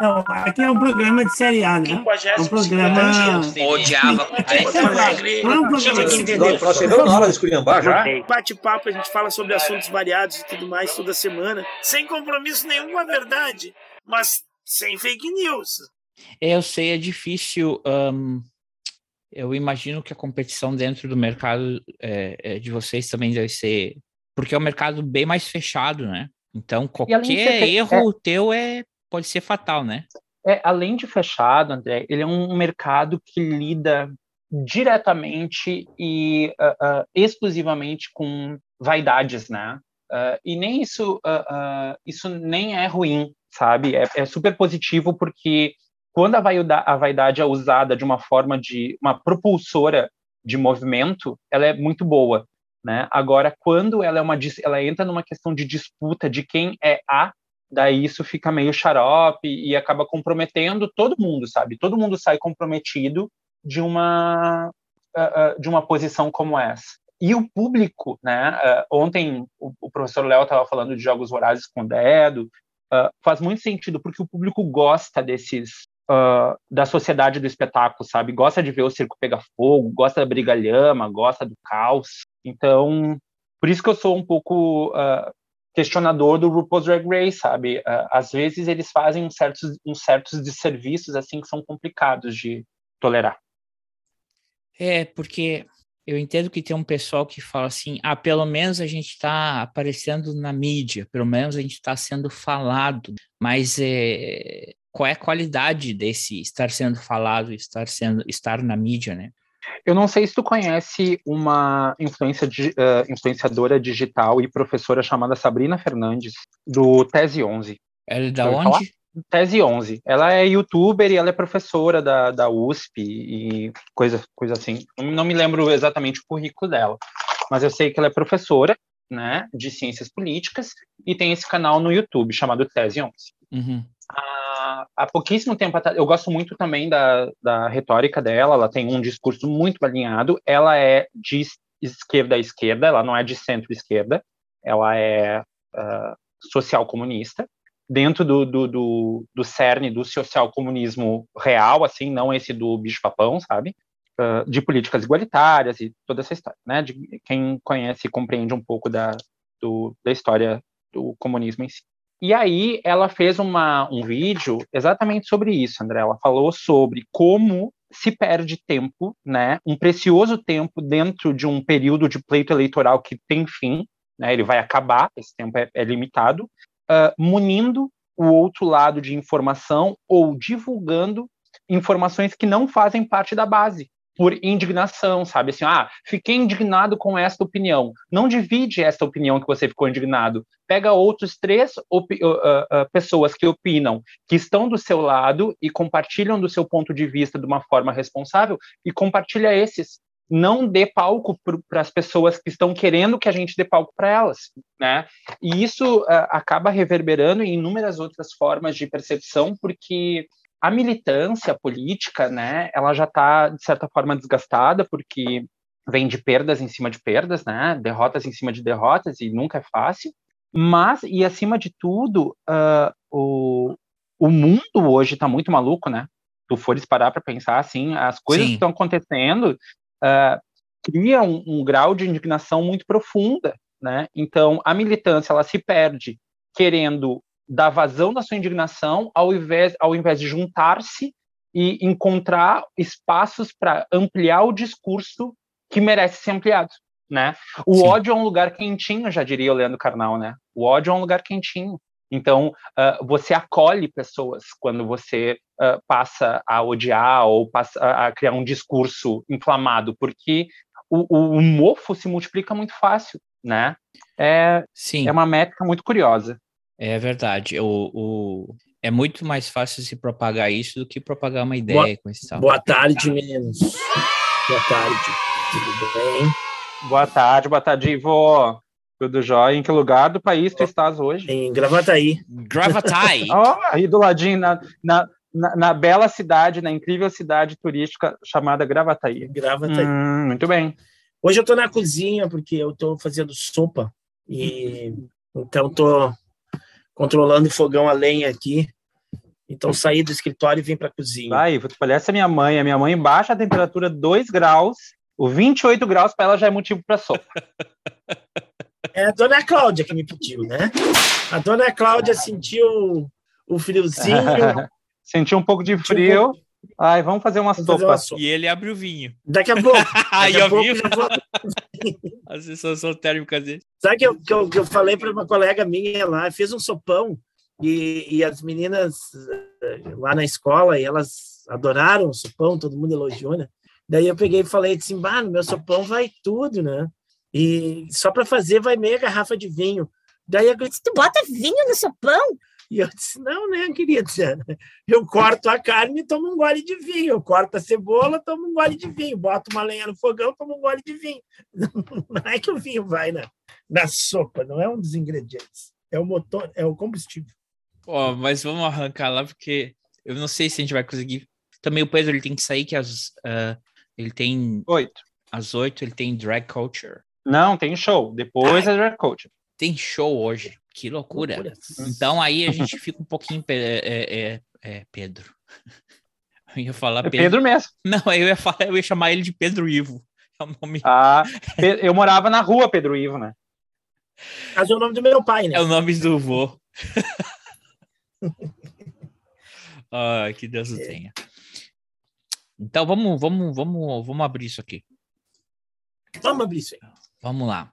Não, aqui é um programa de série A, né? É um programa. Odiava. Nós chegamos na hora de esculhambar já. Bate-papo, a gente fala sobre assuntos variados e tudo mais toda semana, sem compromisso nenhum com a verdade, mas sem fake news. Eu sei, é difícil. Um, eu imagino que a competição dentro do mercado é, de vocês também deve ser. Porque é um mercado bem mais fechado, né? Então, qualquer erro é... teu é, pode ser fatal, né? É, além de fechado, André, ele é um mercado que lida diretamente e uh, uh, exclusivamente com vaidades, né? Uh, e nem isso, isso nem é ruim, sabe? É, é, super positivo porque quando a vaidade, a vaidade é usada de uma forma de uma propulsora de movimento, ela é muito boa, né? Agora, quando ela é uma ela entra numa questão de disputa de quem é a daí isso fica meio xarope e acaba comprometendo todo mundo, sabe? Todo mundo sai comprometido de uma uh, de uma posição como essa. E o público, né? Uh, ontem o, professor Léo estava falando de jogos vorazes com o dedo. Uh, faz muito sentido porque o público gosta desses da sociedade do espetáculo, sabe? Gosta de ver o circo pegar fogo, gosta da brigalhama, gosta do caos. Então, por isso que eu sou um pouco questionador do RuPaul's Drag Race, sabe? Uh, às vezes eles fazem uns certos, uns certos desserviços assim que são complicados de tolerar. É, porque eu entendo que tem um pessoal que fala assim, ah, pelo menos a gente está aparecendo na mídia, pelo menos a gente está sendo falado, mas é, qual é a qualidade desse estar sendo falado, estar sendo estar na mídia, né? Eu não sei se tu conhece uma influência, uh, influenciadora digital e professora chamada Sabrina Fernandes, do Tese 11. Ela é da onde? Falar? Tese 11. Ela é youtuber e ela é professora da, da USP e coisa, coisa assim. Não me lembro exatamente o currículo dela, mas eu sei que ela é professora né, de ciências políticas e tem esse canal no YouTube chamado Tese 11. Uhum há, pouquíssimo tempo atrás, eu gosto muito também da, da retórica dela, ela tem um discurso muito alinhado, ela é de esquerda a esquerda, ela não é de centro-esquerda, ela é uh, social-comunista, dentro do, do, do, do cerne do social-comunismo real, assim, não esse do bicho-papão, sabe? Uh, de políticas igualitárias e toda essa história, né? De quem conhece e compreende um pouco da, do, da história do comunismo em si. E aí ela fez uma, um vídeo exatamente sobre isso, André. Ela falou sobre como se perde tempo, né? Um precioso tempo dentro de um período de pleito eleitoral que tem fim, né? Ele vai acabar, esse tempo é, é limitado, uh, munindo o outro lado de informação ou divulgando informações que não fazem parte da base, por indignação, sabe? Assim, ah, fiquei indignado com esta opinião. Não divide esta opinião que você ficou indignado. Pega outros três uh, uh, uh, pessoas que opinam, que estão do seu lado e compartilham do seu ponto de vista de uma forma responsável e compartilha esses. Não dê palco para as pessoas que estão querendo que a gente dê palco para elas, né? E isso uh, acaba reverberando em inúmeras outras formas de percepção, porque a militância política, né, ela já está, de certa forma, desgastada, porque vem de perdas em cima de perdas, né, derrotas em cima de derrotas, e nunca é fácil. Mas, e acima de tudo, uh, o, o mundo hoje está muito maluco, né? Tu fores parar para pensar assim, as coisas Sim. que estão acontecendo uh, cria um, um grau de indignação muito profunda, né? Então, a militância, ela se perde querendo da vazão da sua indignação, ao invés, ao invés de juntar-se e encontrar espaços para ampliar o discurso que merece ser ampliado, né? O Sim. ódio é um lugar quentinho, já diria o Leandro Carnal, né? O ódio é um lugar quentinho. Então, uh, você acolhe pessoas quando você uh, passa a odiar ou passa a criar um discurso inflamado, porque o, o, o mofo se multiplica muito fácil, né? É, Sim. é uma métrica muito curiosa. É verdade. O, o, é muito mais fácil se propagar isso do que propagar uma ideia boa, com esse tal. Boa tarde, meninos. Boa tarde. Tudo bem? Boa tarde, boa tarde, Ivo. Tudo jóia? Em que lugar do país tu estás hoje? Em Gravataí. Gravataí. oh, aí do ladinho, na, na, na, na, bela cidade, na incrível cidade turística chamada Gravataí. Gravataí. Hum, muito bem. Hoje eu estou na cozinha porque eu estou fazendo sopa e então estou controlando o fogão a lenha aqui Então saí do escritório e vim para a cozinha. Vai, vou te falar, essa é minha mãe. A minha mãe baixa a temperatura 2 graus, o 28 graus para ela já é motivo para sopa. É a dona Cláudia que me pediu, né? A dona Cláudia sentiu o friozinho. sentiu um pouco de frio. Ai, vamos fazer uma, vamos sopa. Fazer uma sopa. E ele abre o vinho. Daqui a pouco. Daqui a pouco já vou... a sensação térmica dele. Sabe que eu, que eu, que eu falei para uma colega minha lá, fez um sopão e, e as meninas eh, lá na escola, e elas adoraram o sopão, todo mundo elogiou, né? Daí eu peguei e falei assim, bah, no meu sopão vai tudo, né? E só para fazer vai meia garrafa de vinho. Daí eu disse, tu bota vinho no sopão? E eu disse, não, né, querida? Eu corto a carne e tomo um gole de vinho. Eu corto a cebola, tomo um gole de vinho. Boto uma lenha no fogão, tomo um gole de vinho. Não é que o vinho vai na, na sopa, não é um dos ingredientes. É o motor, é o combustível. Ó, oh, mas vamos arrancar lá, porque eu não sei se a gente vai conseguir. Também o Pedro ele tem que sair, que as, uh, ele tem. Oito. Às oito ele tem drag culture. Não, tem show. Depois Ai, é drag culture. Tem show hoje. Que loucura. loucura. Então aí a gente fica um pouquinho. É, é, é, Pedro. Eu ia falar é Pedro. Pedro mesmo. Não, eu ia falar, eu ia chamar ele de Pedro Ivo. É o nome. Ah, eu morava na rua Pedro Ivo, né? Mas é o nome do meu pai, né? É o nome do vô. Ai, que Deus o é. tenha. Então vamos, vamos, vamos, vamos abrir isso aqui. Vamos abrir isso aí. Vamos lá.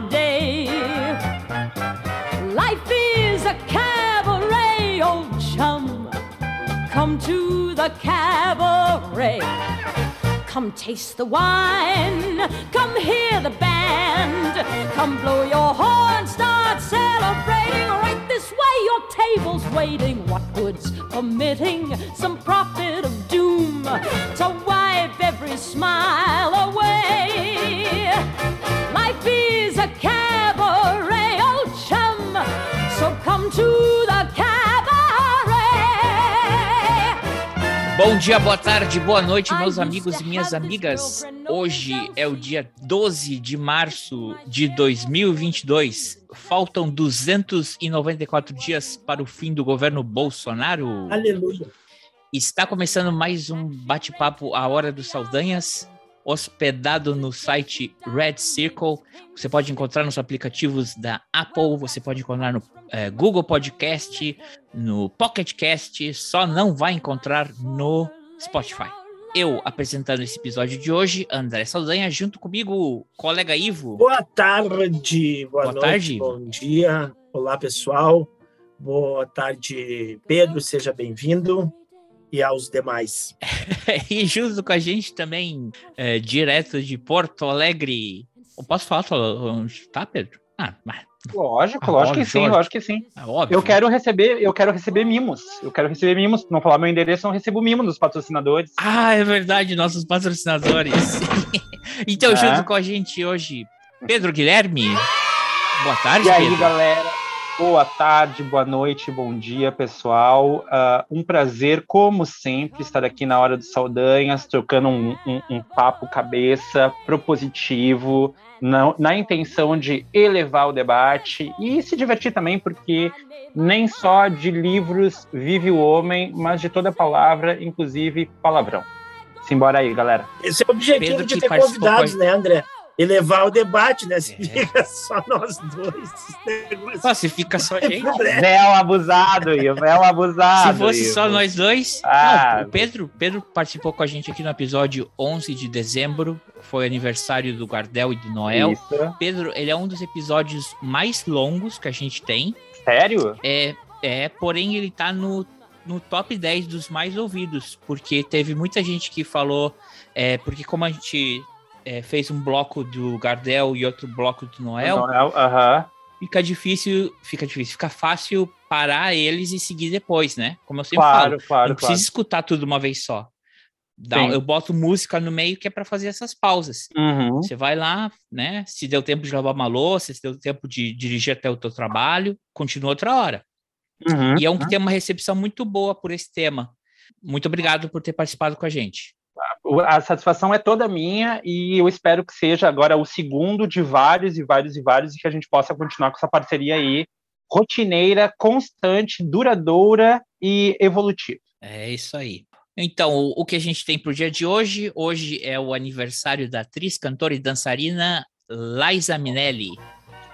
Come to the cabaret. Come taste the wine. Come hear the band. Come blow your horn. Start celebrating. Right this way, your table's waiting. What good's permitting some prophet of doom to wipe every smile away? Bom dia, boa tarde, boa noite, meus amigos e minhas amigas. Hoje é o dia 12 de março de 2022. Faltam 294 dias para o fim do governo Bolsonaro. Aleluia. Está começando mais um bate-papo à Hora dos Saldanhas hospedado no site Red Circle. Você pode encontrar nos aplicativos da Apple, você pode encontrar no é, Google Podcast, no Pocket Cast, só não vai encontrar no Spotify. Eu apresentando esse episódio de hoje, André Saldanha, junto comigo, colega Ivo. Boa tarde, boa, boa noite, tarde. bom dia. Olá, pessoal. Boa tarde, Pedro, seja bem-vindo e aos demais. e junto com a gente também, é, direto de Porto Alegre. Eu posso falar onde tá, Pedro? Ah, mas... Lógico, ah, lógico óbvio, que sim, lógico que sim. É óbvio. Eu quero receber, eu quero receber mimos. Eu quero receber mimos. Não falar meu endereço, não recebo mimo dos patrocinadores. Ah, é verdade, nossos patrocinadores. então, é. junto com a gente hoje, Pedro Guilherme. Boa tarde, e Pedro. E aí, galera? Boa tarde, boa noite, bom dia, pessoal. Uh, um prazer, como sempre, estar aqui na Hora dos Saldanhas, trocando um, um, um papo cabeça, propositivo, na, na, intenção de elevar o debate e se divertir também, porque nem só de livros vive o homem, mas de toda palavra, inclusive palavrão. Simbora aí, galera. Esse é o objetivo Pedro de ter convidados, né, André? Elevar o debate, né? Se é. fica só nós dois. Pô, se fica só a gente. Véu abusado, Ivo, véu abusado. Se fosse Ivo. só nós dois. Ah, não, o Pedro, Pedro participou com a gente aqui no episódio 11 de dezembro. Foi aniversário do Gardel e do Noel. Isso. Pedro, ele é um dos episódios mais longos que a gente tem. Sério? É, é porém ele tá no, no top 10 dos mais ouvidos, porque teve muita gente que falou, é, porque como a gente é, fez um bloco do Gardel e outro bloco do Noel. Noel. Uh -huh. Fica difícil, fica difícil, fica fácil parar eles e seguir depois, né? Como eu sempre claro, falo. Claro, não claro. precisa escutar tudo uma vez só. Dá, eu boto música no meio que é para fazer essas pausas. Uhum. Você vai lá, né? Se deu tempo de lavar uma louça, se deu tempo de dirigir até o teu trabalho, continua outra hora. Uhum. E é um que tem uma recepção muito boa por esse tema. Muito obrigado por ter participado com a gente. A satisfação é toda minha e eu espero que seja agora o segundo de vários e vários e vários e que a gente possa continuar com essa parceria aí rotineira, constante, duradoura e evolutiva. É isso aí. Então, o, que a gente tem para o dia de hoje? Hoje é o aniversário da atriz, cantora e dançarina Liza Minelli.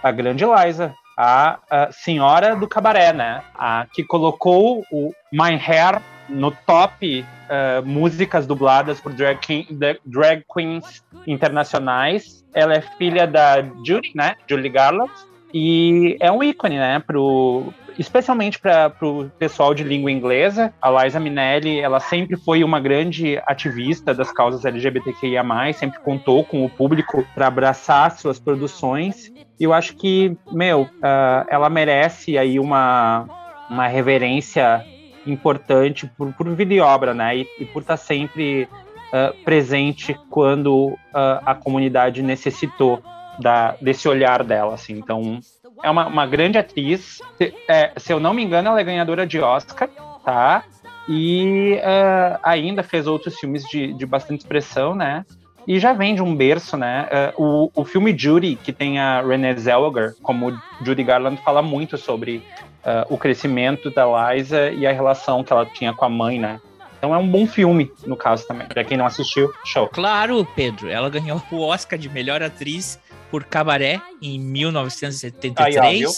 A grande Liza, a, a senhora do cabaré, né? A que colocou o My Hair no top uh, músicas dubladas por drag, drag, queens internacionais. Ela é filha da Judy, né? Julie Garland. E é um ícone, né? Pro, especialmente para o pessoal de língua inglesa. A Liza Minelli, ela sempre foi uma grande ativista das causas LGBTQIA+, sempre contou com o público para abraçar suas produções. E eu acho que, meu, uh, ela merece aí uma, uma reverência importante por, por vida e obra, né? E, e por estar sempre uh, presente quando uh, a comunidade necessitou da, desse olhar dela, assim. Então, é uma, uma grande atriz. Se, é, se, eu não me engano, ela é ganhadora de Oscar, tá? E uh, ainda fez outros filmes de, de bastante expressão, né? E já vem de um berço, né? Uh, o, o filme Judy, que tem a Renée Zellweger como Judy Garland, fala muito sobre uh, o crescimento da Liza e a relação que ela tinha com a mãe, né? Então é um bom filme, no caso também. Pra quem não assistiu, show. Claro, Pedro. Ela ganhou o Oscar de melhor atriz por Cabaré em 1973. Aí, ó,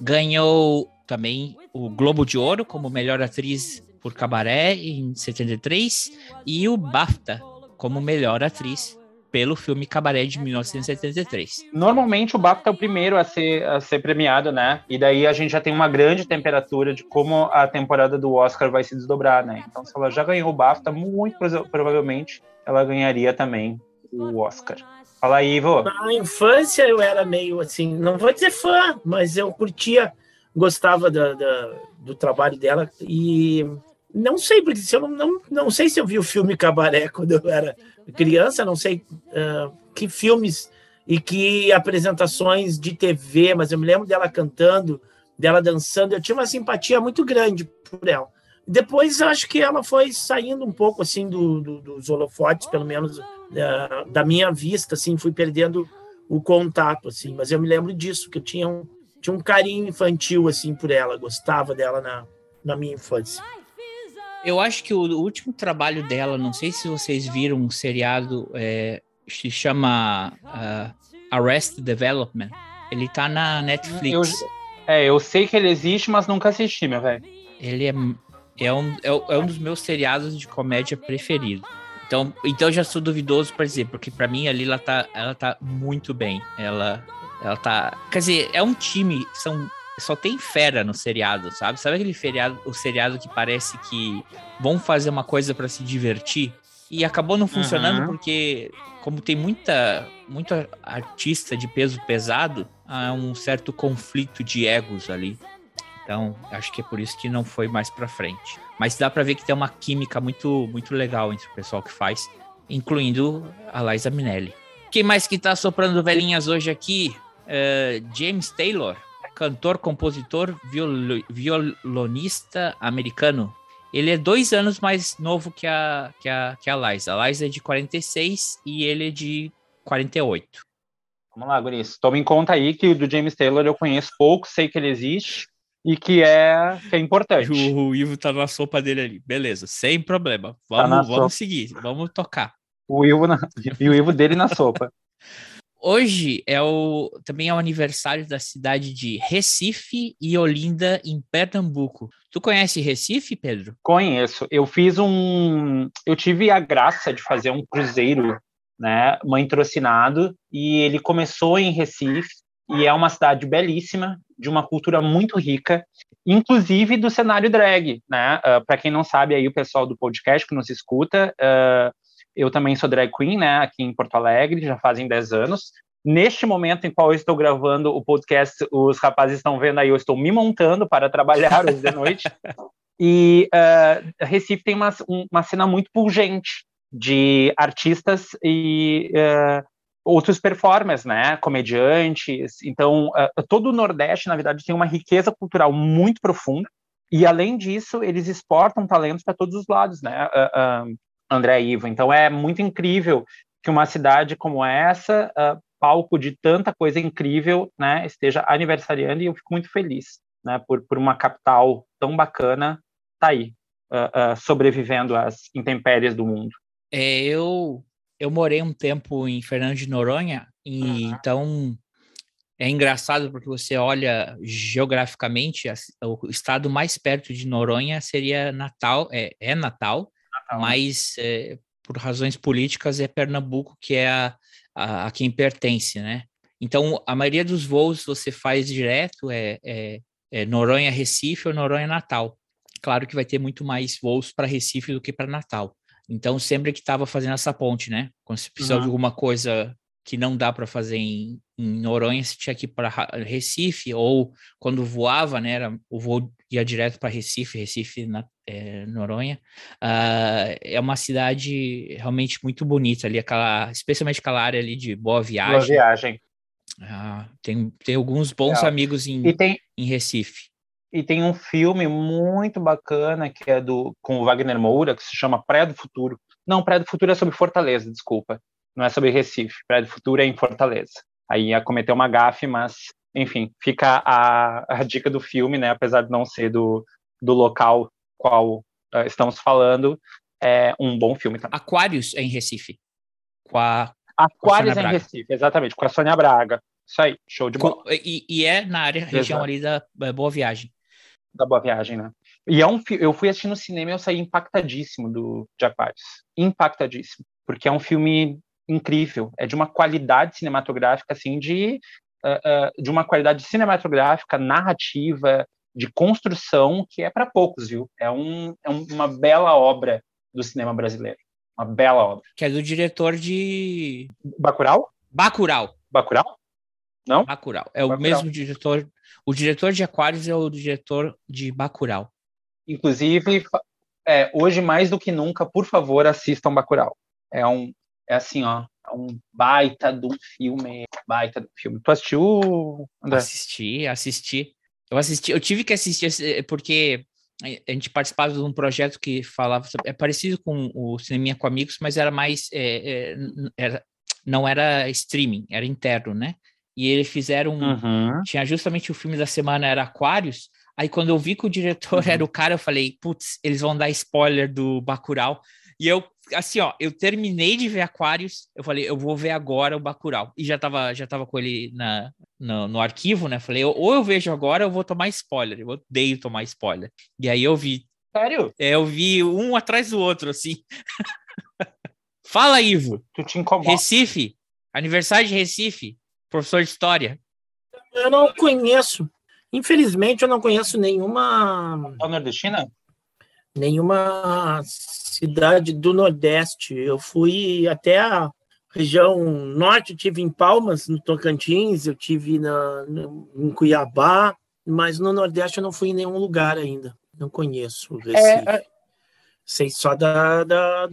ganhou também o Globo de Ouro como melhor atriz por Cabaré em 73 e o BAFTA como melhor atriz pelo filme Cabaré de 1973. Normalmente o BAFTA é o primeiro a ser, a ser premiado, né? E daí a gente já tem uma grande temperatura de como a temporada do Oscar vai se desdobrar, né? Então, se ela já ganhou o BAFTA, muito provavelmente ela ganharia também o Oscar. Fala aí, Ivo. Na infância eu era meio assim, não vou dizer fã, mas eu curtia, gostava da, da, do trabalho dela e não sei, porque se eu não, não, não sei se eu vi o filme Cabaré quando eu era criança, não sei uh, que filmes e que apresentações de TV, mas eu me lembro dela cantando, dela dançando, eu tinha uma simpatia muito grande por ela. Depois acho que ela foi saindo um pouco assim do, do, dos holofotes, pelo menos da, da minha vista, assim, fui perdendo o contato, assim. Mas eu me lembro disso, que eu tinha um, tinha um carinho infantil assim por ela, gostava dela na, na minha infância. Eu acho que o último trabalho dela, não sei se vocês viram um seriado, é, se chama uh, Arrest Development. Ele tá na Netflix. Eu, é, eu sei que ele existe, mas nunca assisti, meu velho. Ele é, é, um, é, é, um dos meus seriados de comédia preferido. Então, então eu já sou duvidoso para dizer, porque para mim ali ela tá, ela tá muito bem. Ela, ela tá. Quer dizer, é um time, são só tem fera no seriado, sabe? Sabe aquele feriado, o seriado que parece que vão fazer uma coisa para se divertir e acabou não funcionando uhum. porque como tem muita muita artista de peso pesado, há um certo conflito de egos ali. Então, acho que é por isso que não foi mais para frente. Mas dá para ver que tem uma química muito muito legal entre o pessoal que faz, incluindo a Liza Minelli. Quem mais que tá soprando velhinhas hoje aqui? Uh, James Taylor, cantor, compositor, viol violonista americano. Ele é dois anos mais novo que a, que a, que a Liza. A Liza é de 46 e ele é de 48. Vamos lá, Guris. Tome em conta aí que o do James Taylor eu conheço pouco, sei que ele existe e que é, que é importante. O, o Ivo tá na sopa dele ali. Beleza, sem problema. Vamos, tá vamos seguir, vamos tocar. O Ivo, na, e o Ivo dele na sopa. Hoje é o, também é o aniversário da cidade de Recife e Olinda, em Pernambuco. Tu conhece Recife, Pedro? Conheço. Eu fiz um. Eu tive a graça de fazer um cruzeiro, né? Mãe Trocinado, e ele começou em Recife, e é uma cidade belíssima, de uma cultura muito rica, inclusive do cenário drag, né? Uh, Para quem não sabe, aí o pessoal do podcast que nos escuta. Uh, Eu também sou drag queen, né, aqui em Porto Alegre, já fazem 10 anos. Neste momento em qual eu estou gravando o podcast, os rapazes estão vendo aí, eu estou me montando para trabalhar hoje de noite. E uh, Recife tem uma, uma cena muito pungente de artistas e uh, outros performers, né, comediantes. Então, uh, todo o Nordeste, na verdade, tem uma riqueza cultural muito profunda. E além disso, eles exportam talentos para todos os lados, né, André Ivo. Então, é muito incrível que uma cidade como essa, palco de tanta coisa incrível, né, esteja aniversariando. E eu fico muito feliz, né, por, por uma capital tão bacana tá aí, uh, uh, sobrevivendo às intempéries do mundo. É, eu, eu morei um tempo em Fernando de Noronha, e uhum. então é engraçado porque você olha geograficamente, o estado mais perto de Noronha seria Natal, é, é Natal, Natal, mas é, por razões políticas é Pernambuco que é a, a, a, quem pertence, né? Então a maioria dos voos você faz direto é, é, é Noronha Recife ou Noronha Natal claro que vai ter muito mais voos para Recife do que para Natal. Então, sempre que estava fazendo essa ponte, né? Quando você precisava uhum. de alguma coisa que não dá para fazer em, em Noronha, você tinha que ir para Recife, ou quando voava, né? Era, o voo ia direto para Recife, Recife, na, é, Noronha. Uh, é uma cidade realmente muito bonita ali, aquela, especialmente aquela área ali de Boa Viagem. Boa Viagem. Uh, tem, tem alguns bons Legal. amigos em, tem... em Recife. E tem um filme muito bacana que é do com o Wagner Moura, que se chama Praia do Futuro. Não, Praia do Futuro é sobre Fortaleza, desculpa. Não é sobre Recife. Praia do Futuro é em Fortaleza. Aí ia cometer uma gafe, mas, enfim, fica a, a dica do filme, né? Apesar de não ser do, do local qual uh, estamos falando, é um bom filme também. Aquários é em Recife. Com a, Aquários é em Recife, exatamente, com a Sônia Braga. Isso aí, show de bola. E, e é na área, região Exato. ali da Boa Viagem da Boa Viagem, né? E é um eu fui assistir no cinema e eu saí impactadíssimo do de Aquarius. Impactadíssimo, porque é um filme incrível, é de uma qualidade cinematográfica assim de uh, uh, de uma qualidade cinematográfica, narrativa, de construção que é para poucos, viu? É, um, é uma bela obra do cinema brasileiro. Uma bela obra. Que é do diretor de Bacurau? Bacurau. Bacurau? Não? Bacurau. É Bacurau. o mesmo diretor. O diretor de Aquários é o diretor de Bacurau. Inclusive, é, hoje mais do que nunca, por favor, assistam Bacurau. É um, é assim, ó, é um baita do filme, baita do filme. Tu assistiu, André? Assisti, assisti. Eu assisti, eu tive que assistir porque a gente participava de um projeto que falava é parecido com o Cineminha com Amigos, mas era mais é, é, era, não era streaming, era interno, né? e eles fizeram. Uhum. Tinha justamente o filme da semana, era Aquários. Aí quando eu vi que o diretor uhum. era o cara, eu falei, putz, eles vão dar spoiler do Bacurau. E eu, assim, ó, eu terminei de ver Aquários, eu falei, eu vou ver agora o Bacurau. E já tava, já tava com ele na, no, no arquivo, né? Falei, ou eu vejo agora, ou eu vou tomar spoiler. Eu odeio tomar spoiler. E aí eu vi. Sério? É, eu vi um atrás do outro, assim. Fala, Ivo. Tu te incomoda. Recife, aniversário de Recife professor de história? Eu não conheço. Infelizmente, eu não conheço nenhuma. A nordestina? Nenhuma cidade do Nordeste. Eu fui até a região norte, eu tive em Palmas, no Tocantins, eu tive na, no, em Cuiabá, mas no Nordeste eu não fui em nenhum lugar ainda. Não conheço o é, Recife. É... Sei só da, da,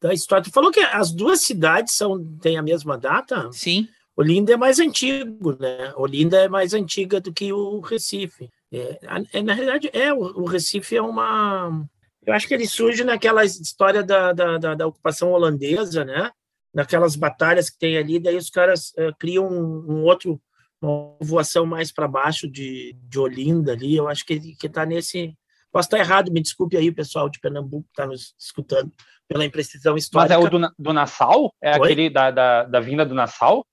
da história. Tu falou que as duas cidades são, têm a mesma data? Sim. Olinda é mais antigo, né? Olinda é mais antiga do que o Recife. É, é na realidade, é o, o, Recife é uma. Eu acho que ele surge naquela história da, da, da, da ocupação holandesa, né? Naquelas batalhas que tem ali, daí os caras é, criam um, um, outro, uma voação mais para baixo de, de Olinda ali. Eu acho que que está nesse. Posso estar errado, me desculpe aí pessoal de Pernambuco que está nos escutando pela imprecisão histórica. Mas é o do, do Nassau? É Oi? aquele da, da, da vinda do Nassau?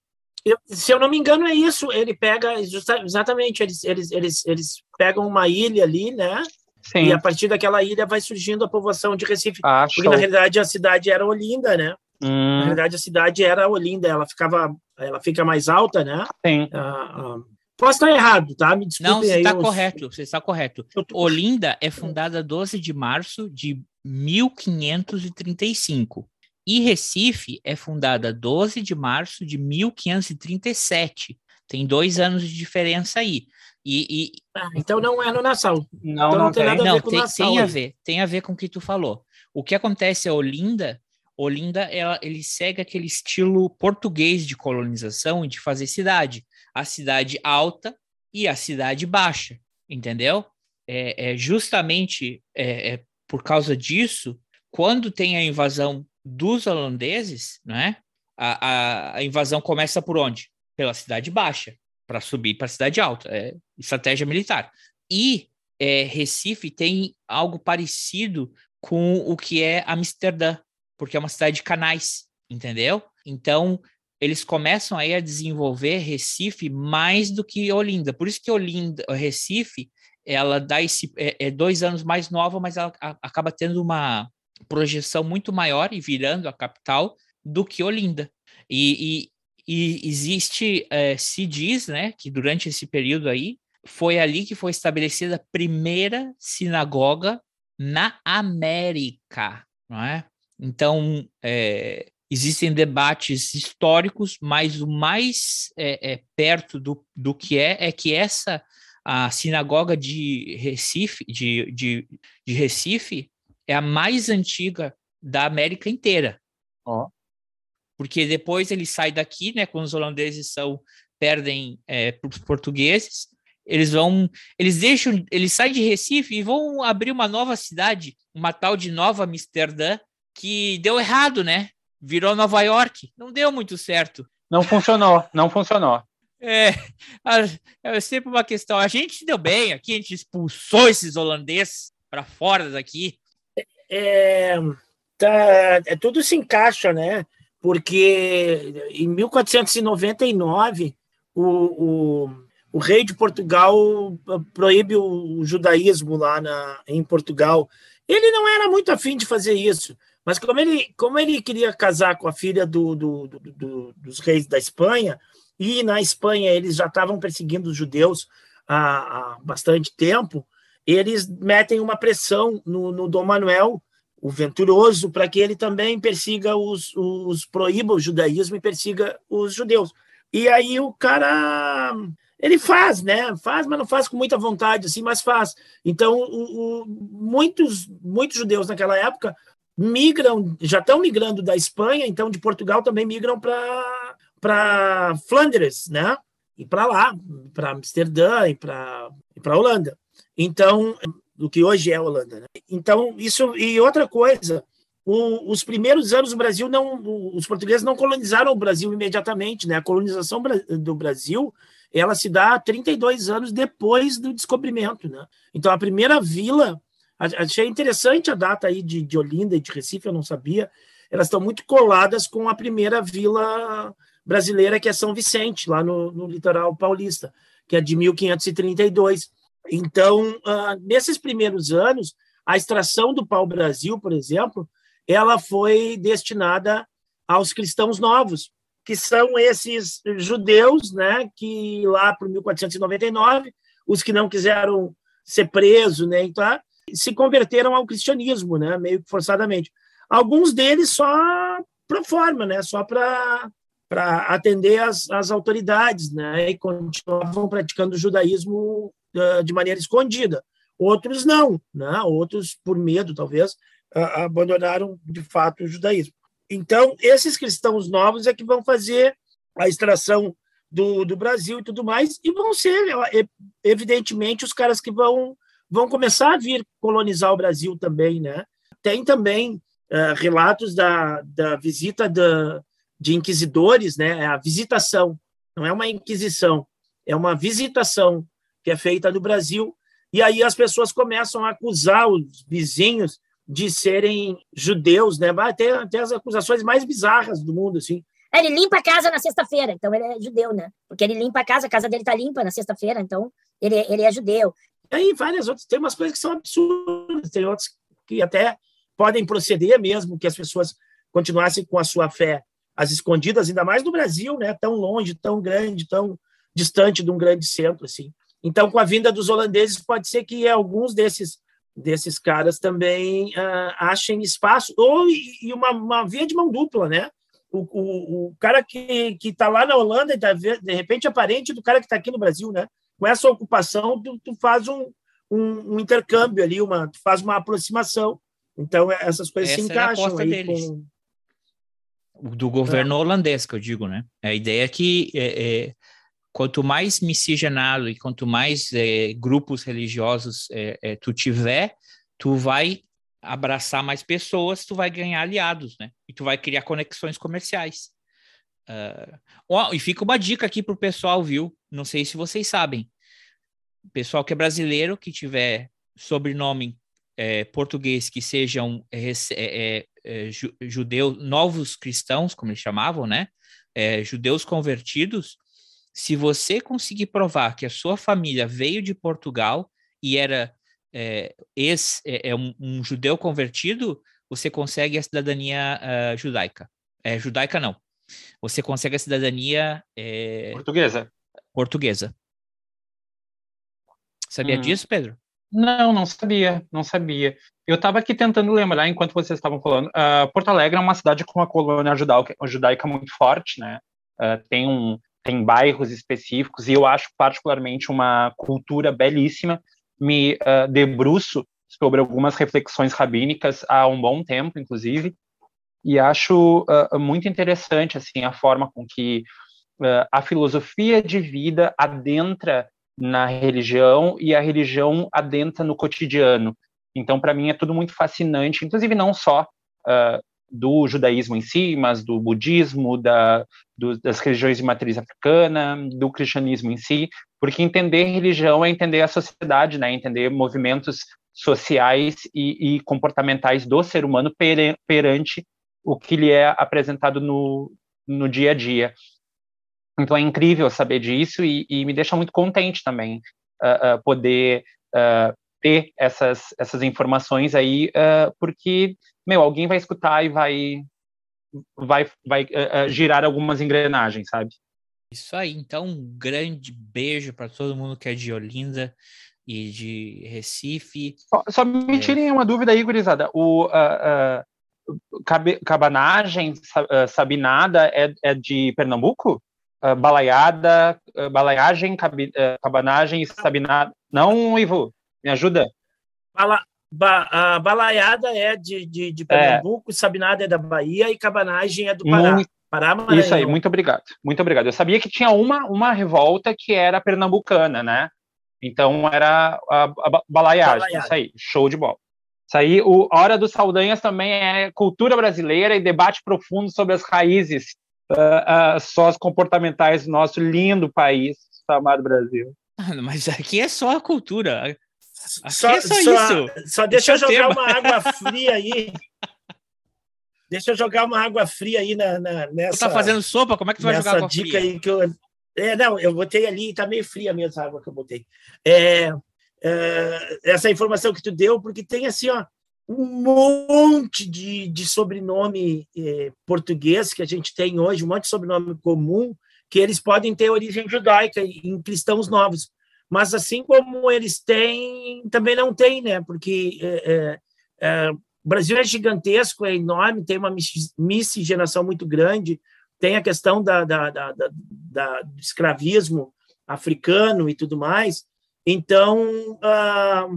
Eu, se eu não me engano, é isso. Ele pega exatamente, eles, eles, eles, eles pegam uma ilha ali, né? Sim. E a partir daquela ilha vai surgindo a povoação de Recife. Ah, porque na realidade a cidade era Olinda, né? Hum. Na realidade a cidade era Olinda, ela ficava, ela fica mais alta, né? Sim. Ah, ah. Posso estar errado, tá? Me desculpe. Não, você está os... correto, você está correto. Tô... Olinda é fundada 12 de março de 1535. E Recife é fundada 12 de março de 1537. Tem dois anos de diferença aí. E, e... Ah, então não é no Nassau. Não, então não, não tem tem. nada a ver Não, com tem, Nassau. tem a ver, tem a ver com o que tu falou. O que acontece é Olinda, Olinda ela, ele segue aquele estilo português de colonização e de fazer cidade. A cidade alta e a cidade baixa, entendeu? É, é justamente é, é por causa disso, quando tem a invasão dos holandeses, né? A, a, a invasão começa por onde? Pela cidade baixa, para subir para a cidade alta. É estratégia militar. E é, Recife tem algo parecido com o que é Amsterdã, porque é uma cidade de canais, entendeu? Então, eles começam aí a desenvolver Recife mais do que Olinda. Por isso que Olinda, Recife, ela dá esse é, é dois anos mais nova, mas ela a, acaba tendo uma projeção muito maior e virando a capital do que Olinda. E, e, existe, é, se diz, né, que durante esse período aí foi ali que foi estabelecida a primeira sinagoga na América, não é? Então, é, existem debates históricos, mas o mais é, é, perto do, do que é é que essa a sinagoga de Recife, de, de, de Recife é a mais antiga da América inteira. Ó. Porque depois ele sai daqui, né? Quando os holandeses são perdem é, para os portugueses, eles vão, eles deixam, eles saem de Recife e vão abrir uma nova cidade, uma tal de Nova Amsterdã, que deu errado, né? Virou Nova York. Não deu muito certo. Não funcionou, não funcionou. É, é sempre uma questão. A gente se deu bem aqui, a gente expulsou esses holandeses para fora daqui. É, tá, é, tudo se encaixa, né? Porque em 1499 o, o, o rei de Portugal proíbe o judaísmo lá na, em Portugal. Ele não era muito afim de fazer isso, mas como ele, como ele queria casar com a filha do, do, do, do dos reis da Espanha, e na Espanha eles já estavam perseguindo os judeus há, há bastante tempo, eles metem uma pressão no, no Dom Manuel, o venturoso, para que ele também persiga os, os proíba o judaísmo e persiga os judeus. E aí o cara ele faz, né? Faz, mas não faz com muita vontade, assim, mas faz. Então, o, o, muitos muitos judeus naquela época migram, já estão migrando da Espanha, então de Portugal também migram para para Flandres, né? E para lá, para Amsterdã e para e para Holanda. Então, do que hoje é a Holanda, né? Então, isso e outra coisa, o, os primeiros anos do Brasil não os portugueses não colonizaram o Brasil imediatamente, né? A colonização do Brasil, ela se dá 32 anos depois do descobrimento, né? Então, a primeira vila Achei interessante a data aí de, de Olinda e de Recife, eu não sabia. Elas estão muito coladas com a primeira vila brasileira, que é São Vicente, lá no, no litoral paulista, que é de 1532. Então, uh, nesses primeiros anos, a extração do pau-brasil, por exemplo, ela foi destinada aos cristãos novos, que são esses judeus, né, que lá para 1499, os que não quiseram ser presos, né, então, se converteram ao cristianismo, né, meio que forçadamente. Alguns deles só pro forma, né, só para para atender as, as autoridades, né, e continuavam praticando o judaísmo uh, de maneira escondida. Outros não, né, outros por medo talvez uh, abandonaram de fato o judaísmo. Então esses cristãos novos é que vão fazer a extração do, do Brasil e tudo mais, e vão ser evidentemente os caras que vão vão começar a vir colonizar o Brasil também, né? Tem também uh, relatos da, da visita da, de inquisidores, né? A visitação, não é uma inquisição, é uma visitação que é feita no Brasil. E aí as pessoas começam a acusar os vizinhos de serem judeus, né? Até, até as acusações mais bizarras do mundo, assim. Ele limpa a casa na sexta-feira, então ele é judeu, né? Porque ele limpa a casa, a casa dele tá limpa na sexta-feira, então ele, ele é judeu. E aí várias outras, tem umas coisas que são absurdas, tem outras que até podem proceder mesmo que as pessoas continuassem com a sua fé às escondidas, ainda mais no Brasil, né, tão longe, tão grande, tão distante de um grande centro assim. Então, com a vinda dos holandeses, pode ser que alguns desses desses caras também uh, achem espaço, ou e uma, uma via de mão dupla, né? O, o, o cara que está lá na Holanda, tá, de repente, é parente do cara que está aqui no Brasil, né? Com essa ocupação, tu, tu faz um, um, um, intercâmbio ali, uma, tu faz uma aproximação. Então, essas coisas essa se encaixam aí com... Do governo é. holandês, que eu digo, né? A ideia é que é, é, quanto mais miscigenado e quanto mais é, grupos religiosos é, tu tiver, tu vai abraçar mais pessoas, tu vai ganhar aliados, né? E tu vai criar conexões comerciais. Uh, oh, e fica uma dica aqui pro pessoal, viu? Não sei se vocês sabem. Pessoal que é brasileiro, que tiver sobrenome é, português, que sejam é, é, judeus, novos cristãos, como eles chamavam, né? Judeus convertidos. Se você conseguir provar que a sua família veio de Portugal e era é, ex, é, é um, um, judeu convertido, você consegue a cidadania uh, judaica. É, judaica não. Você consegue a cidadania é, portuguesa. Portuguesa. Sabia hum. disso, Pedro? Não, não sabia, não sabia. Eu estava aqui tentando lembrar, enquanto vocês estavam falando, uh, Porto Alegre é uma cidade com uma colônia judaica, judaica muito forte, né? Uh, tem, um, tem bairros específicos, e eu acho particularmente uma cultura belíssima me uh, debruço sobre algumas reflexões rabínicas há um bom tempo, inclusive, e acho uh, muito interessante assim a forma com que uh, a filosofia de vida adentra na religião e a religião adentra no cotidiano. Então, para mim é tudo muito fascinante, inclusive não só uh, do judaísmo em si, mas do budismo, da, do, das religiões de matriz africana, do cristianismo em si, porque entender religião é entender a sociedade, né? Entender movimentos sociais e, e comportamentais do ser humano per, perante o que lhe é apresentado no, no dia a dia. Então é incrível saber disso e, e me deixa muito contente também uh, uh, poder uh, ter essas, essas informações aí, porque meu, alguém vai escutar e vai vai vai uh, girar algumas engrenagens, sabe? Isso aí. Então, um grande beijo para todo mundo que é de Olinda e de Recife. Só, só me é. tirem uma dúvida aí, gurizada. O uh, uh, cabanagem, sabinada é, é de Pernambuco? Uh, balaiada, uh, balaiagem, uh, cabanagem e sabinada. Não, Ivo, me ajuda. Bala, Ba, a balaiada é de, de, de Pernambuco, é. Sabinada é da Bahia e cabanagem é do Pará. Muito, Pará Isso aí, muito obrigado. Muito obrigado. Eu sabia que tinha uma, uma revolta que era pernambucana, né? Então era a, a balaiagem. balaiada. Isso aí, show de bola. Isso aí, o Hora dos Saldanhas também é cultura brasileira e debate profundo sobre as raízes uh, uh, sociocomportamentais do nosso lindo país, chamado Brasil. Mas aqui é só a cultura. Só, é só, só, isso. Só deixa Esse eu jogar uma água fria aí. deixa eu jogar uma água fria aí na, na, nessa. Tu tá fazendo sopa? Como é que tu vai jogar água dica fria? Aí que eu, é, não, eu botei ali e tá meio fria mesmo a água que eu botei. É, é, essa informação que tu deu, porque tem assim, ó, um monte de, de sobrenome é, português que a gente tem hoje, um monte de sobrenome comum, que eles podem ter origem judaica em cristãos novos mas assim como eles têm, também não tem, né? Porque é, é, é, o Brasil é gigantesco, é enorme, tem uma miscigenação muito grande, tem a questão da, da, da, da, do escravismo africano e tudo mais. Então, ah,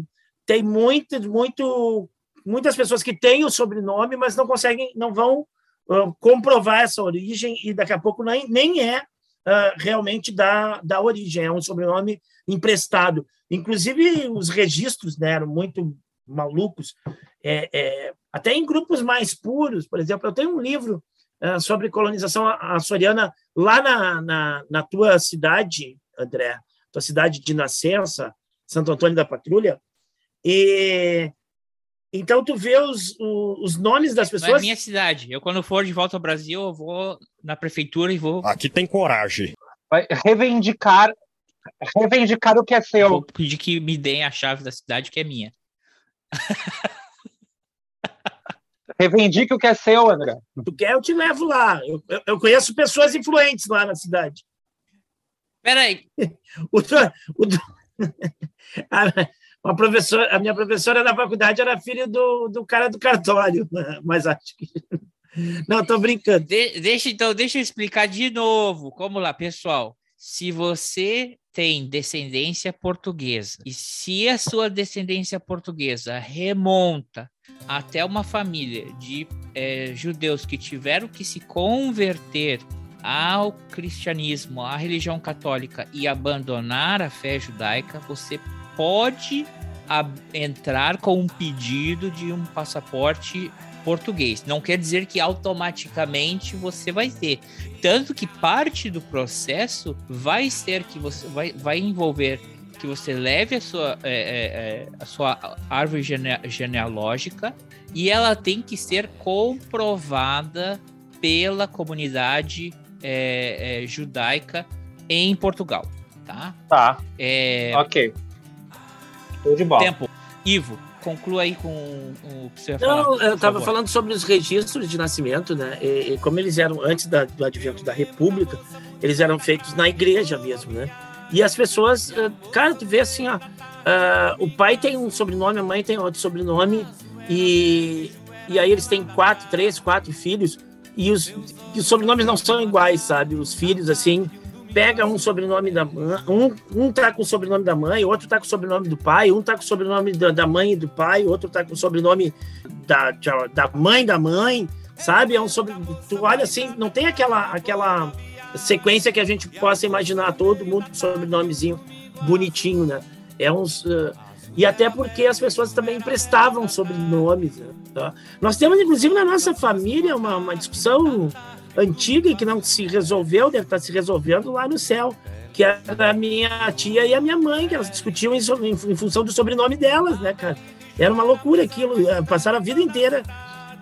tem muito, muito, muitas pessoas que têm o sobrenome, mas não conseguem, não vão uh, comprovar essa origem e daqui a pouco nem, nem é uh, realmente da, da origem, é um sobrenome emprestado. Inclusive, os registros né, eram muito malucos, é, é, até em grupos mais puros. Por exemplo, eu tenho um livro uh, sobre colonização açoriana lá na, na, na, tua cidade, André, tua cidade de nascença, Santo Antônio da Patrulha, e então tu vê os, os nomes das pessoas. É minha cidade. Eu quando for de volta ao Brasil, eu vou na prefeitura e vou. Aqui tem coragem. Vai reivindicar reivindicar o que é seu. Vou pedir que me deem a chave da cidade que é minha. Reivindique o que é seu, André. Tu quer, eu te levo lá. Eu, eu conheço pessoas influentes lá na cidade. Peraí. o, o, uma professora, a minha professora da faculdade era filha do, do cara do cartório, mas acho que. Não, estou brincando. De, deixa, então, deixa eu explicar de novo. Vamos lá, pessoal. Se você tem descendência portuguesa e se a sua descendência portuguesa remonta até uma família de é, judeus que tiveram que se converter ao cristianismo, à religião católica e abandonar a fé judaica, você pode entrar com um pedido de um passaporte português. Não quer dizer que automaticamente você vai ter. Tanto que parte do processo vai ser que você vai, vai envolver que você leve a sua, é, é, é a sua árvore gene genealógica e ela tem que ser comprovada pela comunidade é, é, judaica em Portugal, tá? Tá. É, ok. Show de bola. Tempo. Ivo, conclua aí com o que você vai falar. Não, eu estava falando sobre os registros de nascimento, né? E, e como eles eram antes da, do advento da República, eles eram feitos na igreja mesmo, né? E as pessoas, eh, cara, tu vê assim, ó, uh, o pai tem um sobrenome, a mãe tem outro sobrenome, e, e aí eles têm quatro, três, quatro filhos, e os, e os sobrenomes não são iguais, sabe? Os filhos, assim, pega um sobrenome da um, um tá com o sobrenome da mãe, outro tá com o sobrenome do pai, um tá com o sobrenome da, da mãe e do pai, outro tá com o sobrenome da, da mãe da mãe, sabe? É um sobre, tu olha assim, não tem aquela aquela sequência que a gente possa imaginar todo mundo com sobrenomezinho bonitinho, né? É uns uh, e até porque as pessoas também emprestavam sobrenomes. Né? Tá? Nós temos, inclusive, na nossa família, uma, uma discussão antiga e que não se resolveu, deve estar se resolvendo lá no céu, que era a minha tia e a minha mãe, que elas discutiam em, em, em função do sobrenome delas, né, cara? Era uma loucura aquilo, eh, passaram a vida inteira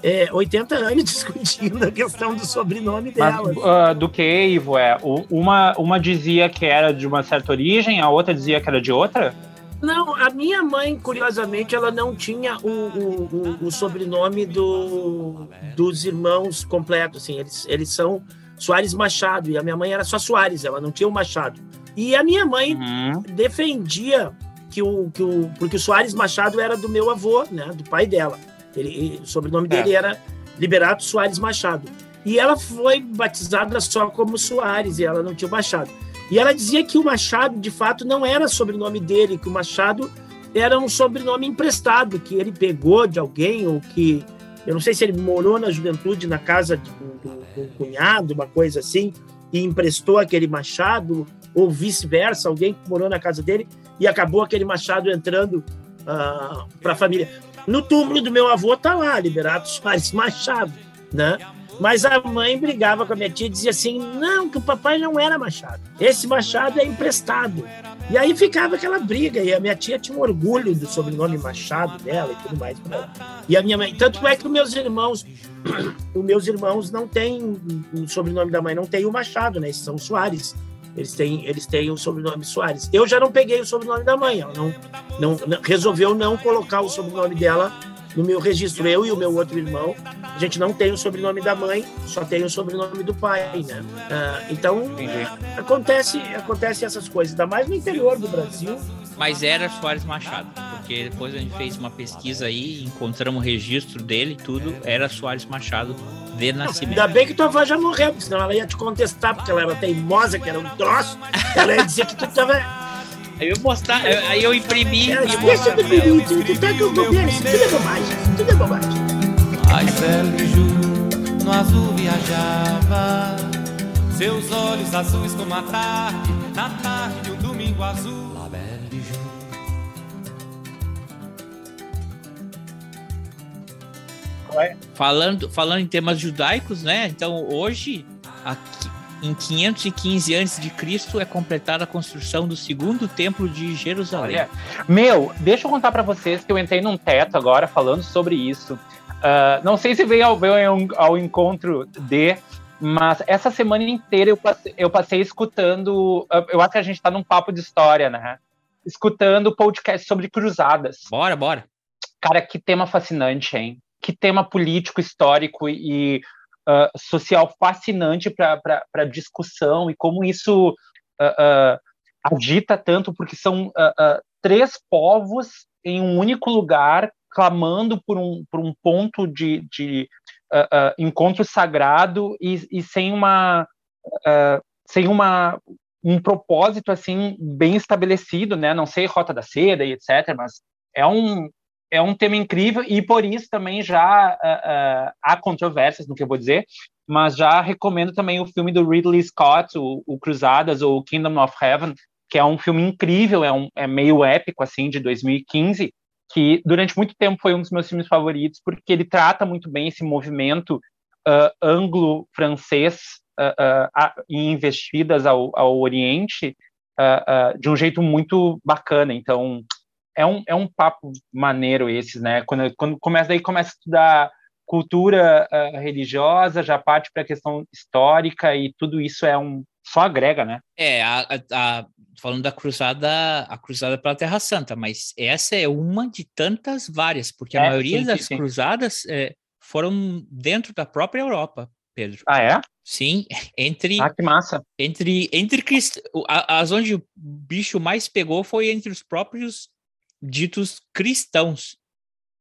é, 80 anos discutindo a questão do sobrenome delas. Uh, do que, Ivo? É, uma, uma dizia que era de uma certa origem, a outra dizia que era de outra? Não, a minha mãe, curiosamente, ela não tinha o, o, o, o sobrenome do, dos irmãos completos. Assim, eles, eles são Soares Machado, e a minha mãe era só Soares, ela não tinha o Machado. E a minha mãe uhum. defendia que o, que o. Porque o Soares Machado era do meu avô, né? Do pai dela. Ele, o sobrenome é. dele era Liberato Soares Machado. E ela foi batizada só como Soares, e ela não tinha o Machado. E ela dizia que o Machado, de fato, não era sobrenome dele, que o Machado era um sobrenome emprestado, que ele pegou de alguém, ou que. Eu não sei se ele morou na juventude na casa de um, cunhado, uma coisa assim, e emprestou aquele Machado, ou vice-versa, alguém que morou na casa dele e acabou aquele Machado entrando uh, ah, para a família. No túmulo do meu avô tá lá, Liberato Soares Machado, né? Mas a mãe brigava com a minha tia e dizia assim: não, que o papai não era Machado. Esse Machado é emprestado. E aí ficava aquela briga. E a minha tia tinha um orgulho do sobrenome Machado dela e tudo mais. E a minha mãe. Tanto é que os meus irmãos, os meus irmãos não têm. O sobrenome da mãe não tem o Machado, né? São Soares. Eles têm, eles têm o sobrenome Soares. Eu já não peguei o sobrenome da mãe. Ela não, não, não resolveu não colocar o sobrenome dela no meu registro, eu e o meu outro irmão, a gente não tem o sobrenome da mãe, só tem o sobrenome do pai, né? Uh, então, acontece, acontece essas coisas, ainda mais no interior do Brasil. Mas era Soares Machado, porque depois a gente fez uma pesquisa aí, encontramos o registro dele e tudo, era Soares Machado de nascimento. Ainda bem que tua avó já morreu, senão ela ia te contestar, porque ela era teimosa, que era um troço, ela ia dizer que tu tava eu mostrar, aí eu imprimi é, e de imprimir, tu tá com o governo, isso tudo é bobagem, tudo é bobagem. Ai, no azul viajava, seus olhos azuis como a tarde, na tarde de um domingo azul. Falando, falando em temas judaicos, né? Então hoje aqui em 515 a.C. é completada a construção do segundo templo de Jerusalém. Olha, meu, deixa eu contar para vocês que eu entrei num teto agora falando sobre isso. Uh, não sei se veio ao, veio ao encontro de, mas essa semana inteira eu passei, eu passei escutando. Eu acho que a gente está num papo de história, né? Escutando podcast sobre cruzadas. Bora, bora. Cara, que tema fascinante, hein? Que tema político, histórico e uh, social fascinante para discussão e como isso uh, agita tanto, porque são três povos em um único lugar, clamando por um, por um ponto de, de encontro sagrado e, e sem uma sem uma um propósito assim bem estabelecido, né? Não sei rota da seda e etc, mas é um é um tema incrível e por isso também já há controvérsias no que eu vou dizer, mas já recomendo também o filme do Ridley Scott, o, o Cruzadas ou Kingdom of Heaven, que é um filme incrível, é, um, é meio épico, assim, de 2015, que durante muito tempo foi um dos meus filmes favoritos, porque ele trata muito bem esse movimento uh, anglo-francês uh, uh, em investidas ao, ao Oriente de um jeito muito bacana. Então, é um, é um papo maneiro esses, né? Quando, quando começa, daí começa a estudar cultura religiosa, já parte para a questão histórica e tudo isso é um só agrega, né? É, a, a, falando da cruzada, a cruzada pela Terra Santa, mas essa é uma de tantas várias, porque é, a maioria sim, das sim. cruzadas é, foram dentro da própria Europa, Pedro. Ah, é? Sim, entre. Ah, que massa. Entre, entre crist... as onde o bicho mais pegou foi entre os próprios ditos cristãos.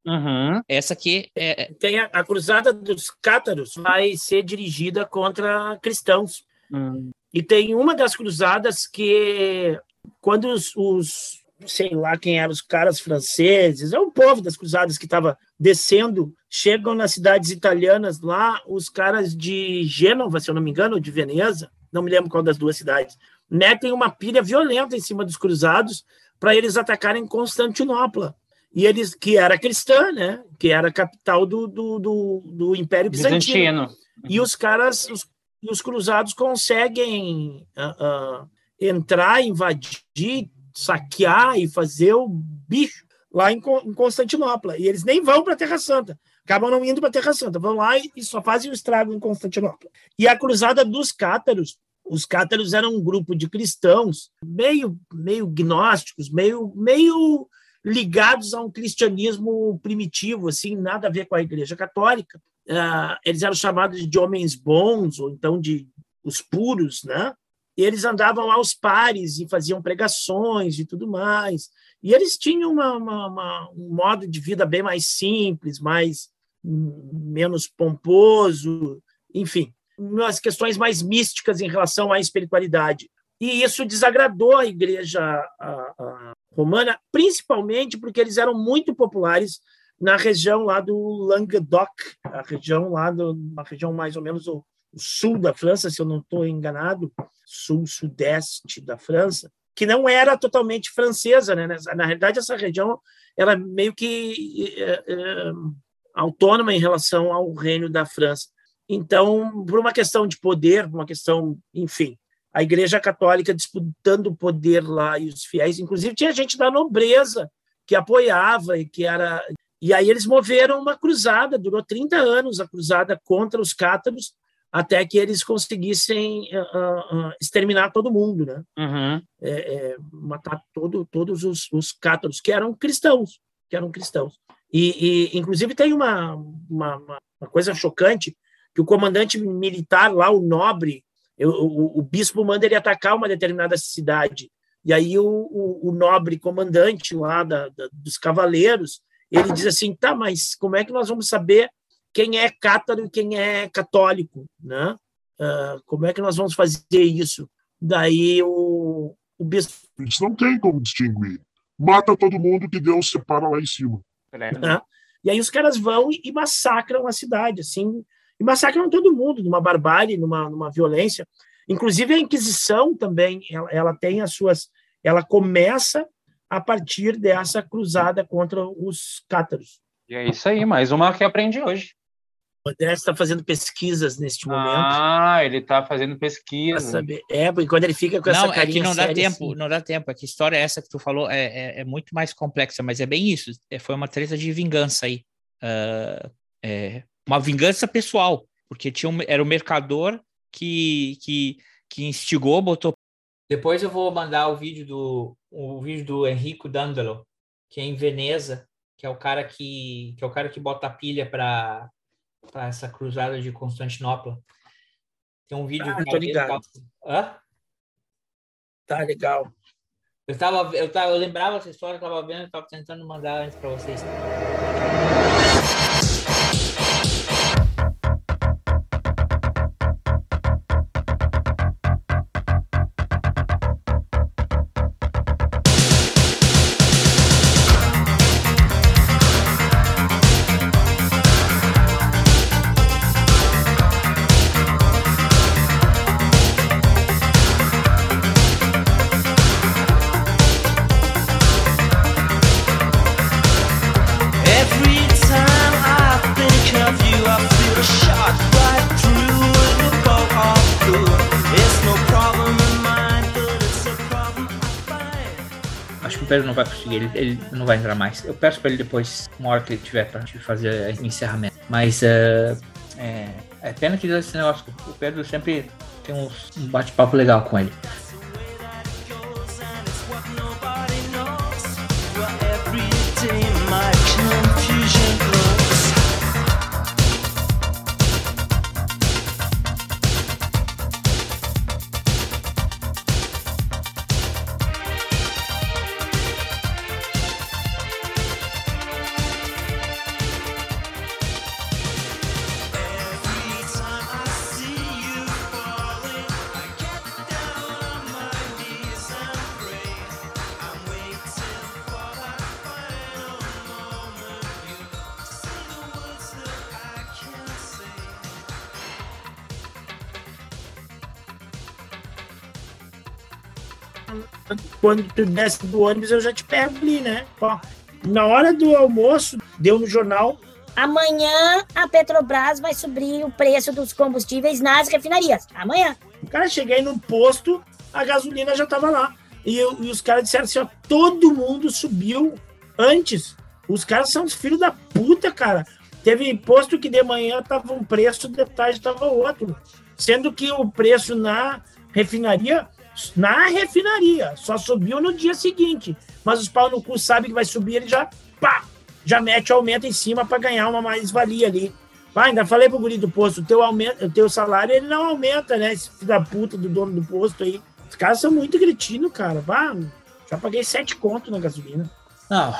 Uhum. Essa aqui é. é Tem a, a cruzada dos cátaros, vai ser dirigida contra cristãos. Hum. E tem uma das cruzadas que, quando os, os sei lá quem eram os caras franceses, é o povo das cruzadas que estava descendo, chegam nas cidades italianas lá, os caras de Gênova, se eu não me engano, ou de Veneza, não me lembro qual das duas cidades, metem uma pilha violenta em cima dos cruzados para eles atacarem Constantinopla. E eles, que era cristã, né? Que era a capital do, do, do, do Império Bizantino. Bizantino. E os caras, os os cruzados conseguem uh, uh, entrar, invadir, saquear e fazer o bicho lá em, em Constantinopla. E eles nem vão para a Terra Santa, acabam não indo para a Terra Santa, vão lá e, e, só fazem o estrago em Constantinopla. E a cruzada dos cátaros, os cátaros eram um grupo de cristãos meio, meio gnósticos, meio, meio ligados a um cristianismo primitivo, assim, nada a ver com a Igreja Católica, uh, eles eram chamados de homens bons, ou então de os puros, né? E eles andavam aos pares e faziam pregações e tudo mais. E eles tinham uma, uma, uma, um modo de vida bem mais simples, mais menos pomposo, enfim, umas questões mais místicas em relação à espiritualidade. E isso desagradou a igreja a, a romana, principalmente porque eles eram muito populares na região lá do Languedoc, a região lá do, uma região mais ou menos o, sul da França, se eu não estou enganado, sul-sudeste da França, que não era totalmente francesa, né? Na realidade, essa região era meio que é, é, autônoma em relação ao reino da França. Então, por uma questão de poder, uma questão, enfim, a Igreja Católica disputando o poder lá e os fiéis, inclusive tinha gente da nobreza que apoiava e que era e aí eles moveram uma cruzada, durou 30 anos a cruzada contra os cátaros, até que eles conseguissem uh, uh, exterminar todo mundo, né? Uhum. É, é, matar todo, todos os, os cátaros, que eram cristãos, que eram cristãos. E, e inclusive tem uma, uma, uma, coisa chocante, que o comandante militar lá, o nobre, o, o, o bispo manda ele atacar uma determinada cidade, e aí o, o, o nobre comandante lá da, da, dos cavaleiros, ele diz assim, tá, mas como é que nós vamos saber quem é cátaro e quem é católico, né? Uh, como é que nós vamos fazer isso? Daí o, o bispo... Eles não tem como distinguir. Mata todo mundo que Deus separa lá em cima. Uh, e aí os caras vão e, e massacram a cidade, assim, e massacram todo mundo, numa barbárie, numa, numa violência. Inclusive a Inquisição também, ela, ela tem as suas... Ela começa a partir dessa cruzada contra os cátaros. E é isso aí, mais uma que aprendi hoje. O André está fazendo pesquisas neste momento. Ah, ele está fazendo pesquisa. Saber. É, porque quando ele fica com não, essa carinha é que não dá tempo, assim... não dá tempo. É que história é essa que tu falou é, é, é, muito mais complexa, mas é bem isso. É, foi uma treta de vingança aí. Uh, é, uma vingança pessoal, porque tinha um, era o mercador que, que, que instigou, botou depois eu vou mandar o vídeo do o vídeo do Enrico Dandolo, que é em Veneza, que é o cara que, que é o cara que bota a pilha para para essa cruzada de Constantinopla. Tem um vídeo ah, tô ligado. Hã? Tá legal. Eu, tava, eu, tava, eu lembrava essa história, eu tava vendo, eu tava tentando mandar antes para vocês. Ele, ele não vai entrar mais. Eu peço para ele depois, uma hora que ele tiver para fazer o encerramento. Mas uh, é, é pena que esse negócio, o Pedro sempre tem um bate-papo legal com ele. Quando tu desce do ônibus, eu já te pego ali, né? Ó, na hora do almoço, deu no jornal. Amanhã a Petrobras vai subir o preço dos combustíveis nas refinarias. Amanhã. Cara cheguei no posto, a gasolina já tava lá. E, eu, e os caras disseram assim: ó, todo mundo subiu antes. Os caras são os filhos da puta, cara. Teve posto que de manhã tava um preço, de tarde tava outro. Sendo que o preço na refinaria na refinaria. Só subiu no dia seguinte. Mas os pau no cu sabem que vai subir, ele já, pá, já mete o aumento em cima para ganhar uma mais-valia ali. Pá, ainda falei pro guri do posto, o teu, aumento, o teu salário ele não aumenta, né? Esse filho da puta do dono do posto aí. Os caras são muito cretinos, cara. Pá, já paguei sete contos na gasolina. Não,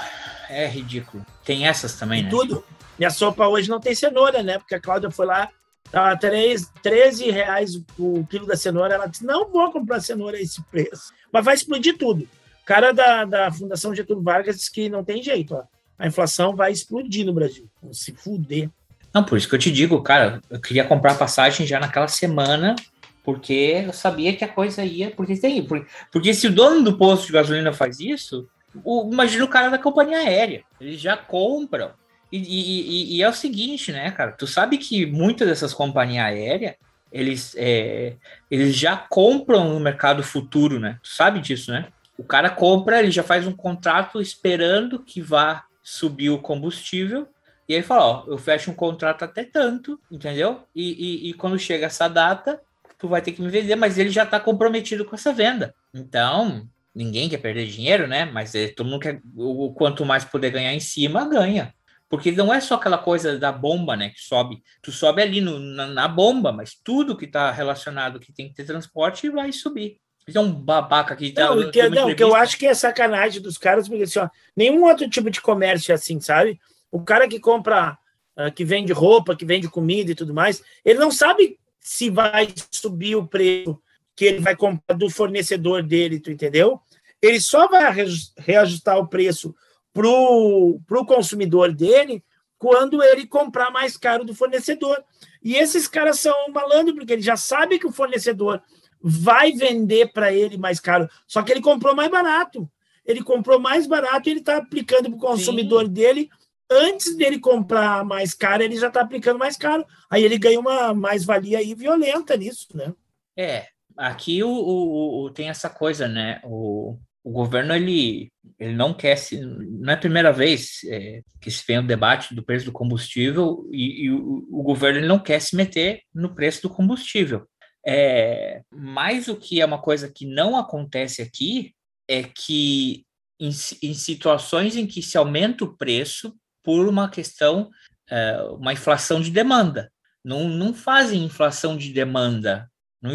é ridículo. Tem essas também, e né? Tudo. Minha sopa hoje não tem cenoura, né? Porque a Cláudia foi lá Tava 13 reais o quilo da cenoura. Ela disse: não vou comprar cenoura a esse preço. Mas vai explodir tudo. O cara da, da Fundação Getúlio Vargas disse que não tem jeito. Ó. A inflação vai explodir no Brasil. Se fuder. Não, por isso que eu te digo, cara, eu queria comprar passagem já naquela semana, porque eu sabia que a coisa ia. Porque tem. Porque, porque se o dono do posto de gasolina faz isso, o, imagina o cara da companhia aérea. Eles já compram e, e, e, é o seguinte, né, cara? Tu sabe que muitas dessas companhias aéreas eles, é, eles já compram no mercado futuro, né? Tu sabe disso, né? O cara compra, ele já faz um contrato esperando que vá subir o combustível. E aí fala, ó, eu fecho um contrato até tanto, entendeu? E, e, e quando chega essa data, tu vai ter que me vender, mas ele já está comprometido com essa venda. Então, ninguém quer perder dinheiro, né? Mas é, todo mundo quer, o, quanto mais poder ganhar em cima, ganha. Porque não é só aquela coisa da bomba, né, que sobe. Tu sobe ali no, na, na, bomba, mas tudo que está relacionado que tem que ter transporte vai subir. Então, um babaca aqui. Tá, não, que, não que eu acho que é sacanagem dos caras, porque assim, ó, nenhum outro tipo de comércio é assim, sabe? O cara que compra, uh, que vende roupa, que vende comida e tudo mais, ele não sabe se vai subir o preço que ele vai comprar do fornecedor dele, tu entendeu? Ele só vai reajustar o preço para o consumidor dele quando ele comprar mais caro do fornecedor. E esses caras são malandro, porque ele já sabe que o fornecedor vai vender para ele mais caro, só que ele comprou mais barato. Ele comprou mais barato e ele está aplicando para o consumidor Sim. dele. Antes dele comprar mais caro, ele já está aplicando mais caro. Aí ele ganha uma mais-valia aí violenta nisso, né? É, aqui o, o, o, tem essa coisa, né? O, o governo ele, ele não quer se, não é a primeira vez é, que se vem o debate do preço do combustível e, e o, o, governo ele não quer se meter no preço do combustível. É, mas o que é uma coisa que não acontece aqui é que em, em situações em que se aumenta o preço por uma questão, é, uma inflação de demanda. Não, não fazem inflação de demanda não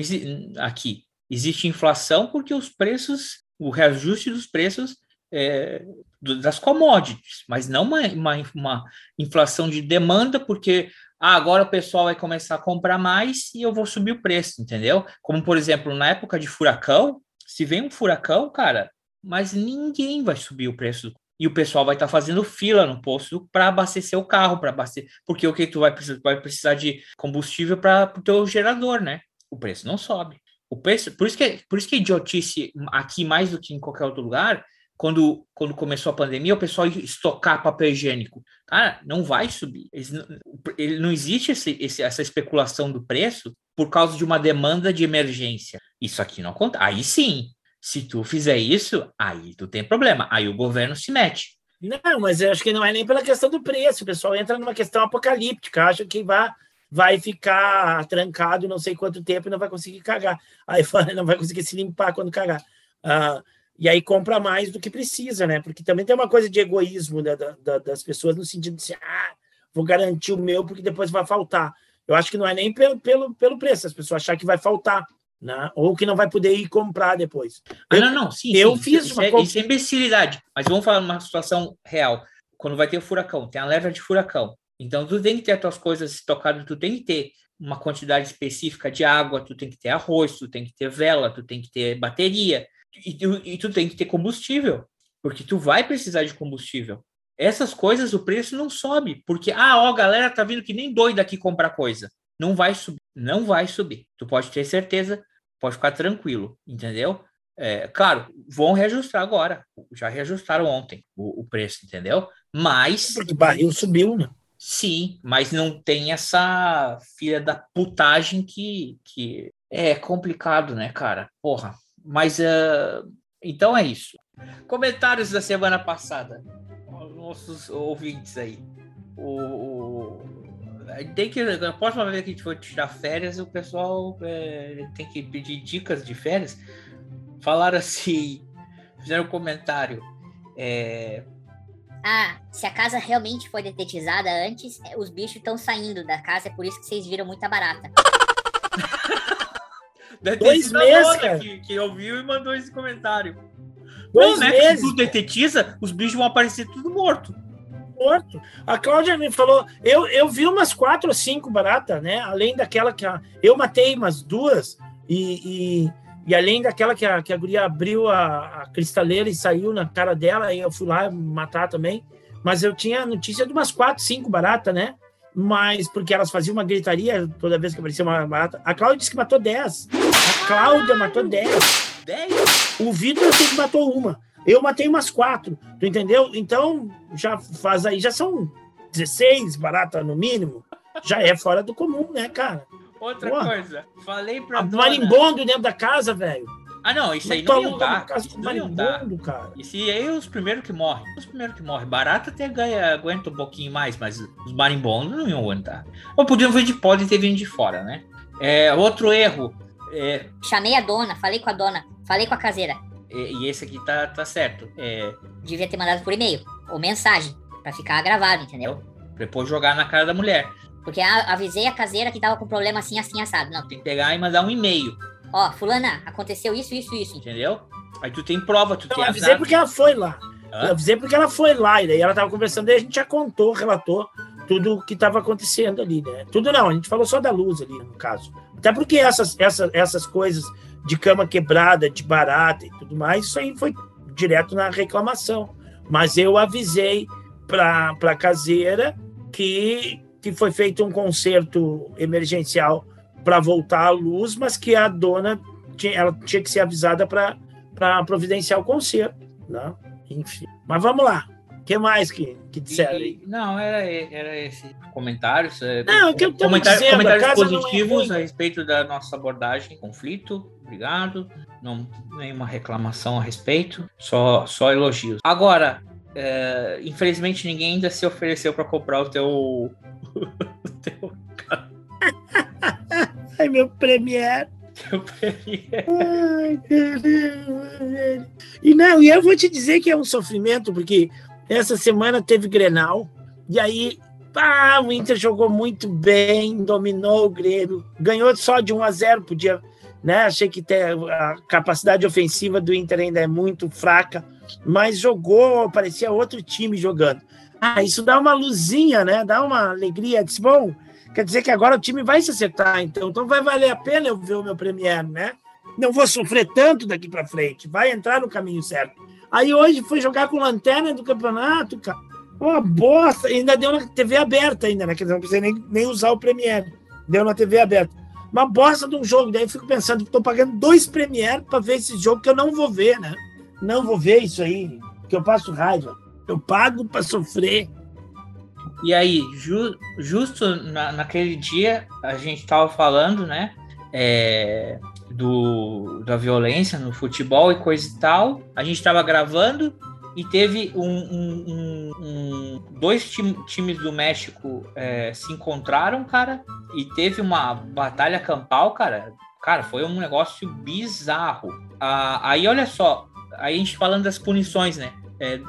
aqui. Existe inflação porque os preços o reajuste dos preços é, das commodities, mas não uma, uma, uma, inflação de demanda, porque ah, agora o pessoal vai começar a comprar mais e eu vou subir o preço, entendeu? Como, por exemplo, na época de furacão, se vem um furacão, cara, mas ninguém vai subir o preço e o pessoal vai estar tá fazendo fila no posto para abastecer o carro, para abastecer, porque o que tu vai precisar, vai precisar de combustível para o teu gerador, né? O preço não sobe. O preço, por isso que por isso que é idiotice aqui mais do que em qualquer outro lugar, quando, quando começou a pandemia, o pessoal estocar papel higiênico. Cara, não vai subir. Ele, não existe esse, esse, essa especulação do preço por causa de uma demanda de emergência. Isso aqui não acontece. Aí sim, se tu fizer isso, aí tu tem problema. Aí o governo se mete. Não, mas eu acho que não é nem pela questão do preço. O pessoal entra numa questão apocalíptica, acha que vai, vai ficar trancado não sei quanto tempo e não vai conseguir cagar. Aí não vai conseguir se limpar quando cagar. Uh, e aí compra mais do que precisa, né? Porque também tem uma coisa de egoísmo da, da, das pessoas no sentido de assim, ah, vou garantir o meu porque depois vai faltar. Eu acho que não é nem pelo, pelo, pelo preço, as pessoas achar que vai faltar, né? Ou que não vai poder ir comprar depois. Ah, eu, não, não, sim. Eu sim, fiz isso, uma é, isso é imbecilidade. Mas vamos falar uma situação real. Quando vai ter o furacão, tem a leva de furacão. Então, tu tem que ter as tuas coisas estocadas, tu tem que ter uma quantidade específica de água, tu tem que ter arroz, tu tem que ter vela, tu tem que ter bateria e tu, e tu tem que ter combustível, porque tu vai precisar de combustível. Essas coisas, o preço não sobe, porque, ah, ó, a galera tá vindo que nem doida aqui comprar coisa. Não vai subir, não vai subir. Tu pode ter certeza, pode ficar tranquilo, entendeu? É, claro, vão reajustar agora. Já reajustaram ontem o, o preço, entendeu? Mas. Porque barril subiu, né? Sim, mas não tem essa filha da putagem que, que é complicado, né, cara? Porra, mas uh, então é isso. Comentários da semana passada. Nossos ouvintes aí. O, o, tem que, a próxima vez que a gente for tirar férias, o pessoal é, tem que pedir dicas de férias. Falaram assim, fizeram um comentário. É... Ah, se a casa realmente foi detetizada antes, os bichos estão saindo da casa, é por isso que vocês viram muita barata. Dois meses. Que, que ouviu e mandou esse comentário. Dois não, né? meses. Se tu detetiza, os bichos vão aparecer tudo morto. Morto. A Cláudia me falou, eu, eu vi umas quatro ou cinco baratas, né? Além daquela que a, eu matei umas duas e, e, e, além daquela que a, que a guria abriu a, a cristaleira e saiu na cara dela, e eu fui lá matar também. Mas eu tinha notícia de umas quatro, cinco baratas, né? mas porque elas faziam uma gritaria toda vez que aparecia uma barata. A Cláudia disse que matou 10. A Cláudia matou 10. 10? O Vitor eu sei que matou uma. Eu matei umas quatro. Tu entendeu? Então, já faz aí, já são 16 baratas no mínimo. Já é fora do comum, né, cara? Outra marimbondo falei pra. Marimbondo dentro da casa, velho. Ah, não, isso aí não ia dar. Isso não ia dar. Cara. E se aí os primeiros que morrem, os primeiros que morrem. Barata até ganha, aguenta um pouquinho mais, mas os marimbondos não iam aguentar. Ou podiam vir de pode ter vindo de fora, né? É, outro erro. É... Chamei a dona, falei com a dona, falei com a caseira. E, e esse aqui tá, tá certo. É... Devia ter mandado por e-mail ou mensagem, para ficar gravado, entendeu? Depois jogar na cara da mulher. Porque avisei a caseira que tava com problema assim, assim, assado. Não. Tem que pegar e mandar um e-mail. Ó, fulana, aconteceu isso, isso, isso. Entendeu? Aí tu tem prova, tu eu tem avisei porque ela foi lá. Hã? Eu avisei porque ela foi lá, e daí ela tava conversando, e a gente já contou, relatou tudo o que estava acontecendo ali, né? Tudo não, a gente falou só da luz ali, no caso. Até porque essas, essas, essas coisas de cama quebrada, de barata e tudo mais, isso aí foi direto na reclamação. Mas eu avisei para a caseira que, que foi feito um conserto emergencial para voltar à luz, mas que a dona tinha, ela tinha que ser avisada para providenciar o conserto. Né? Enfim. Mas vamos lá. O que mais que, que disseram aí? Não, era, era esse comentários. É, não, que eu comentários, dizendo, comentários positivos é a respeito da nossa abordagem, conflito. Obrigado. Não, nenhuma reclamação a respeito, só, só elogios. Agora, é, infelizmente ninguém ainda se ofereceu para comprar o teu, o teu Ai, meu Premiere. Premiere. Ai, caramba, E não, e eu vou te dizer que é um sofrimento, porque essa semana teve Grenal, e aí o Inter jogou muito bem, dominou o Grêmio, ganhou só de 1 a 0, podia né? Achei que a capacidade ofensiva do Inter ainda é muito fraca, mas jogou, parecia outro time jogando. Ah, isso dá uma luzinha, né? Dá uma alegria. Disse, bom, quer dizer que agora o time vai se acertar, então, então vai valer a pena eu ver o meu Premier, né? Não vou sofrer tanto daqui para frente, vai entrar no caminho certo. Aí hoje foi jogar com lanterna do campeonato, cara. Uma bosta, ainda deu na TV aberta ainda, né? Que não precisa nem, nem usar o Premiere. Deu na TV aberta. Uma bosta de um jogo. Daí eu fico pensando, estou pagando dois Premiere para ver esse jogo que eu não vou ver, né? Não vou ver isso aí, que eu passo raiva. Eu pago para sofrer. E aí, ju, justo na, naquele dia, a gente estava falando, né? É, do, da violência no futebol e coisa e tal. A gente estava gravando e teve um, um, um, um dois time, times do México é, se encontraram, cara, e teve uma batalha campal, cara. Cara, foi um negócio bizarro. Ah, aí, olha só, aí a gente falando das punições, né? É,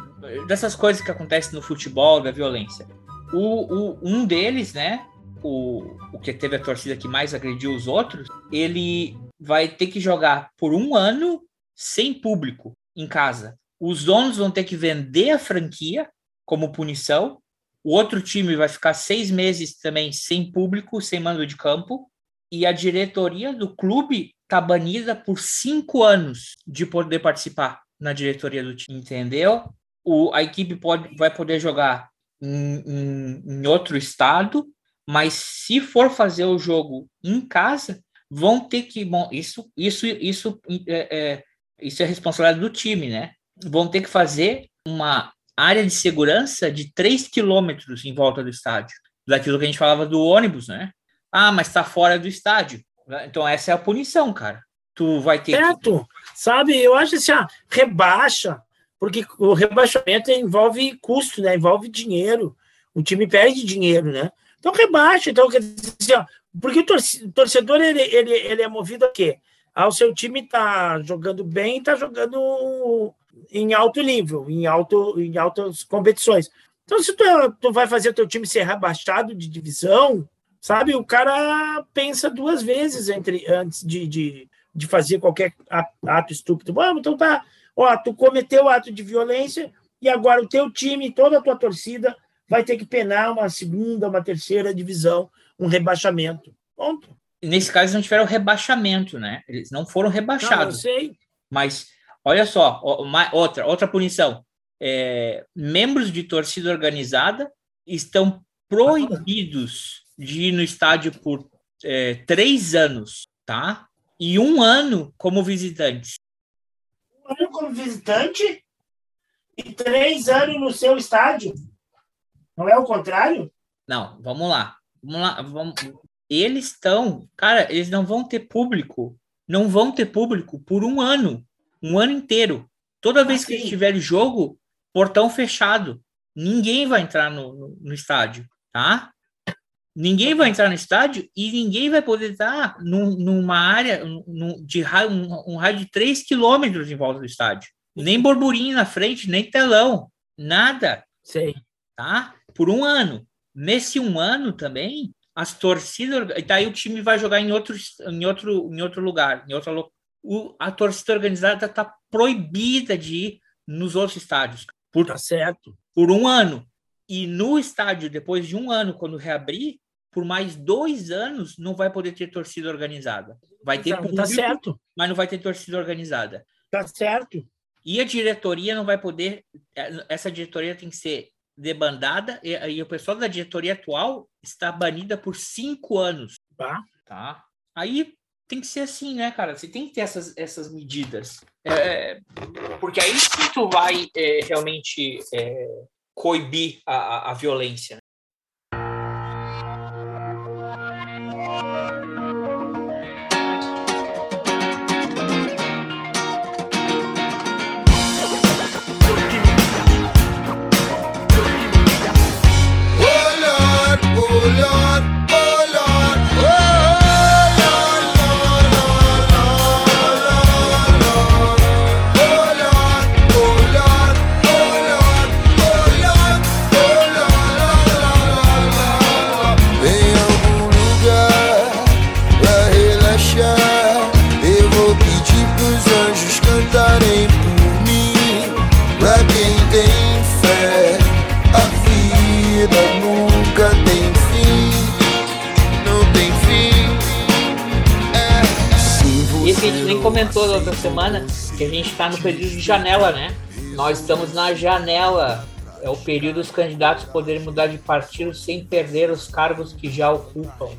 dessas coisas que acontecem no futebol, da violência. O, o, um deles, né? O, o que teve a torcida que mais agrediu os outros, ele vai ter que jogar por um ano sem público em casa. Os donos vão ter que vender a franquia como punição. O outro time vai ficar seis meses também sem público, sem mando de campo. E a diretoria do clube está banida por cinco anos de poder participar na diretoria do time, entendeu? O, a equipe pode, vai poder jogar em, em, em outro estado, mas se for fazer o jogo em casa, vão ter que. Bom, isso, isso, isso, é, é, isso é responsabilidade do time, né? Vão ter que fazer uma área de segurança de 3 quilômetros em volta do estádio. Daquilo que a gente falava do ônibus, né? Ah, mas está fora do estádio. Então, essa é a punição, cara. Tu vai ter. Certo. Que... Sabe, eu acho assim, ah, rebaixa, porque o rebaixamento envolve custo, né? Envolve dinheiro. O time perde dinheiro, né? Então rebaixa. Então, quer dizer, ó, porque o torcedor ele, ele, ele é movido a quê? Ao seu time tá jogando bem, tá jogando em alto nível, em, alto, em altas competições. Então, se tu, tu vai fazer o teu time ser rebaixado de divisão, sabe, o cara pensa duas vezes entre antes de, de, de fazer qualquer ato estúpido. Ah, então tá, ó, tu cometeu ato de violência e agora o teu time, toda a tua torcida vai ter que penar uma segunda, uma terceira divisão um rebaixamento. Ponto. Nesse caso, não tiveram rebaixamento, né? Eles não foram rebaixados. Não, eu sei. Mas, olha só, outra, outra punição. É, membros de torcida organizada estão proibidos de ir no estádio por é, três anos, tá? E um ano como visitantes. Um ano como visitante e três anos no seu estádio? Não é o contrário? Não, vamos lá. Vamos lá, vamos. Eles estão, cara, eles não vão ter público, não vão ter público por um ano, um ano inteiro. Toda vez que eles tiverem jogo, portão fechado. Ninguém vai entrar no, no, no, estádio, tá? Ninguém vai entrar no estádio e ninguém vai poder estar num, numa área num, de raio, um, um raio de 3 quilômetros em volta do estádio. Nem borburinho na frente, nem telão, nada. Sei. Tá? Por um ano. Nesse um ano também, as torcidas. E daí o time vai jogar em outro, em outro, em outro lugar, em outra o, A torcida organizada está proibida de ir nos outros estádios. Por, tá certo. Por um ano. E no estádio, depois de um ano, quando reabrir, por mais dois anos, não vai poder ter torcida organizada. Vai ter tá, público, tá certo. mas não vai ter torcida organizada. Tá certo. E a diretoria não vai poder. Essa diretoria tem que ser debandada e, e o pessoal da diretoria atual está banida por cinco anos. Tá. tá? Aí tem que ser assim, né, cara? Você tem que ter essas, essas medidas. É, porque aí sim tu vai é, realmente é, coibir a, a, a violência. Né? gente nem comentou na outra semana que a gente está no período de janela, né? Nós estamos na janela. É o período dos candidatos poderem mudar de partido sem perder os cargos que já ocupam.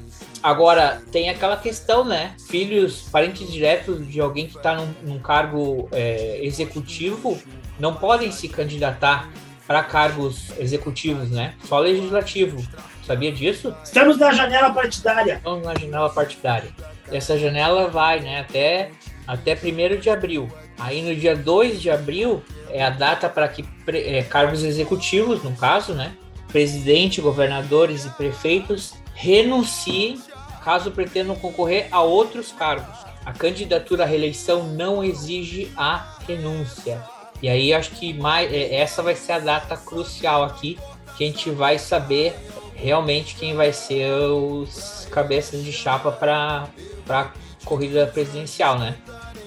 Agora, tem aquela questão, né? Filhos, parentes diretos de alguém que está num, num, cargo é, executivo não podem se candidatar para cargos executivos, né? Só legislativo. Sabia disso? Estamos na janela partidária. Estamos na janela partidária. Essa janela vai né, até, até 1 de abril. Aí no dia 2 de abril é a data para que é, cargos executivos, no caso, né? Presidente, governadores e prefeitos renunciem caso pretendam concorrer a outros cargos. A candidatura à reeleição não exige a renúncia. E aí acho que mais, é, essa vai ser a data crucial aqui, que a gente vai saber realmente quem vai ser os cabeças de chapa para a corrida presidencial, né?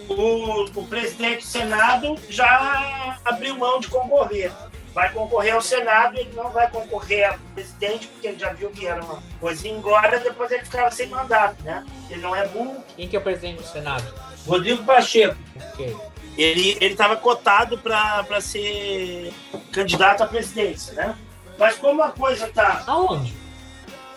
O, o presidente do Senado já abriu mão de concorrer. Vai concorrer ao Senado, ele não vai concorrer a presidente, porque ele já viu que era uma coisa embora, depois ele ficava sem mandato, né? Ele não é burro. Quem que é o presidente do Senado? Rodrigo Pacheco. Ok. Ele estava cotado para ser candidato à presidência, né? Mas como a coisa tá. Aonde?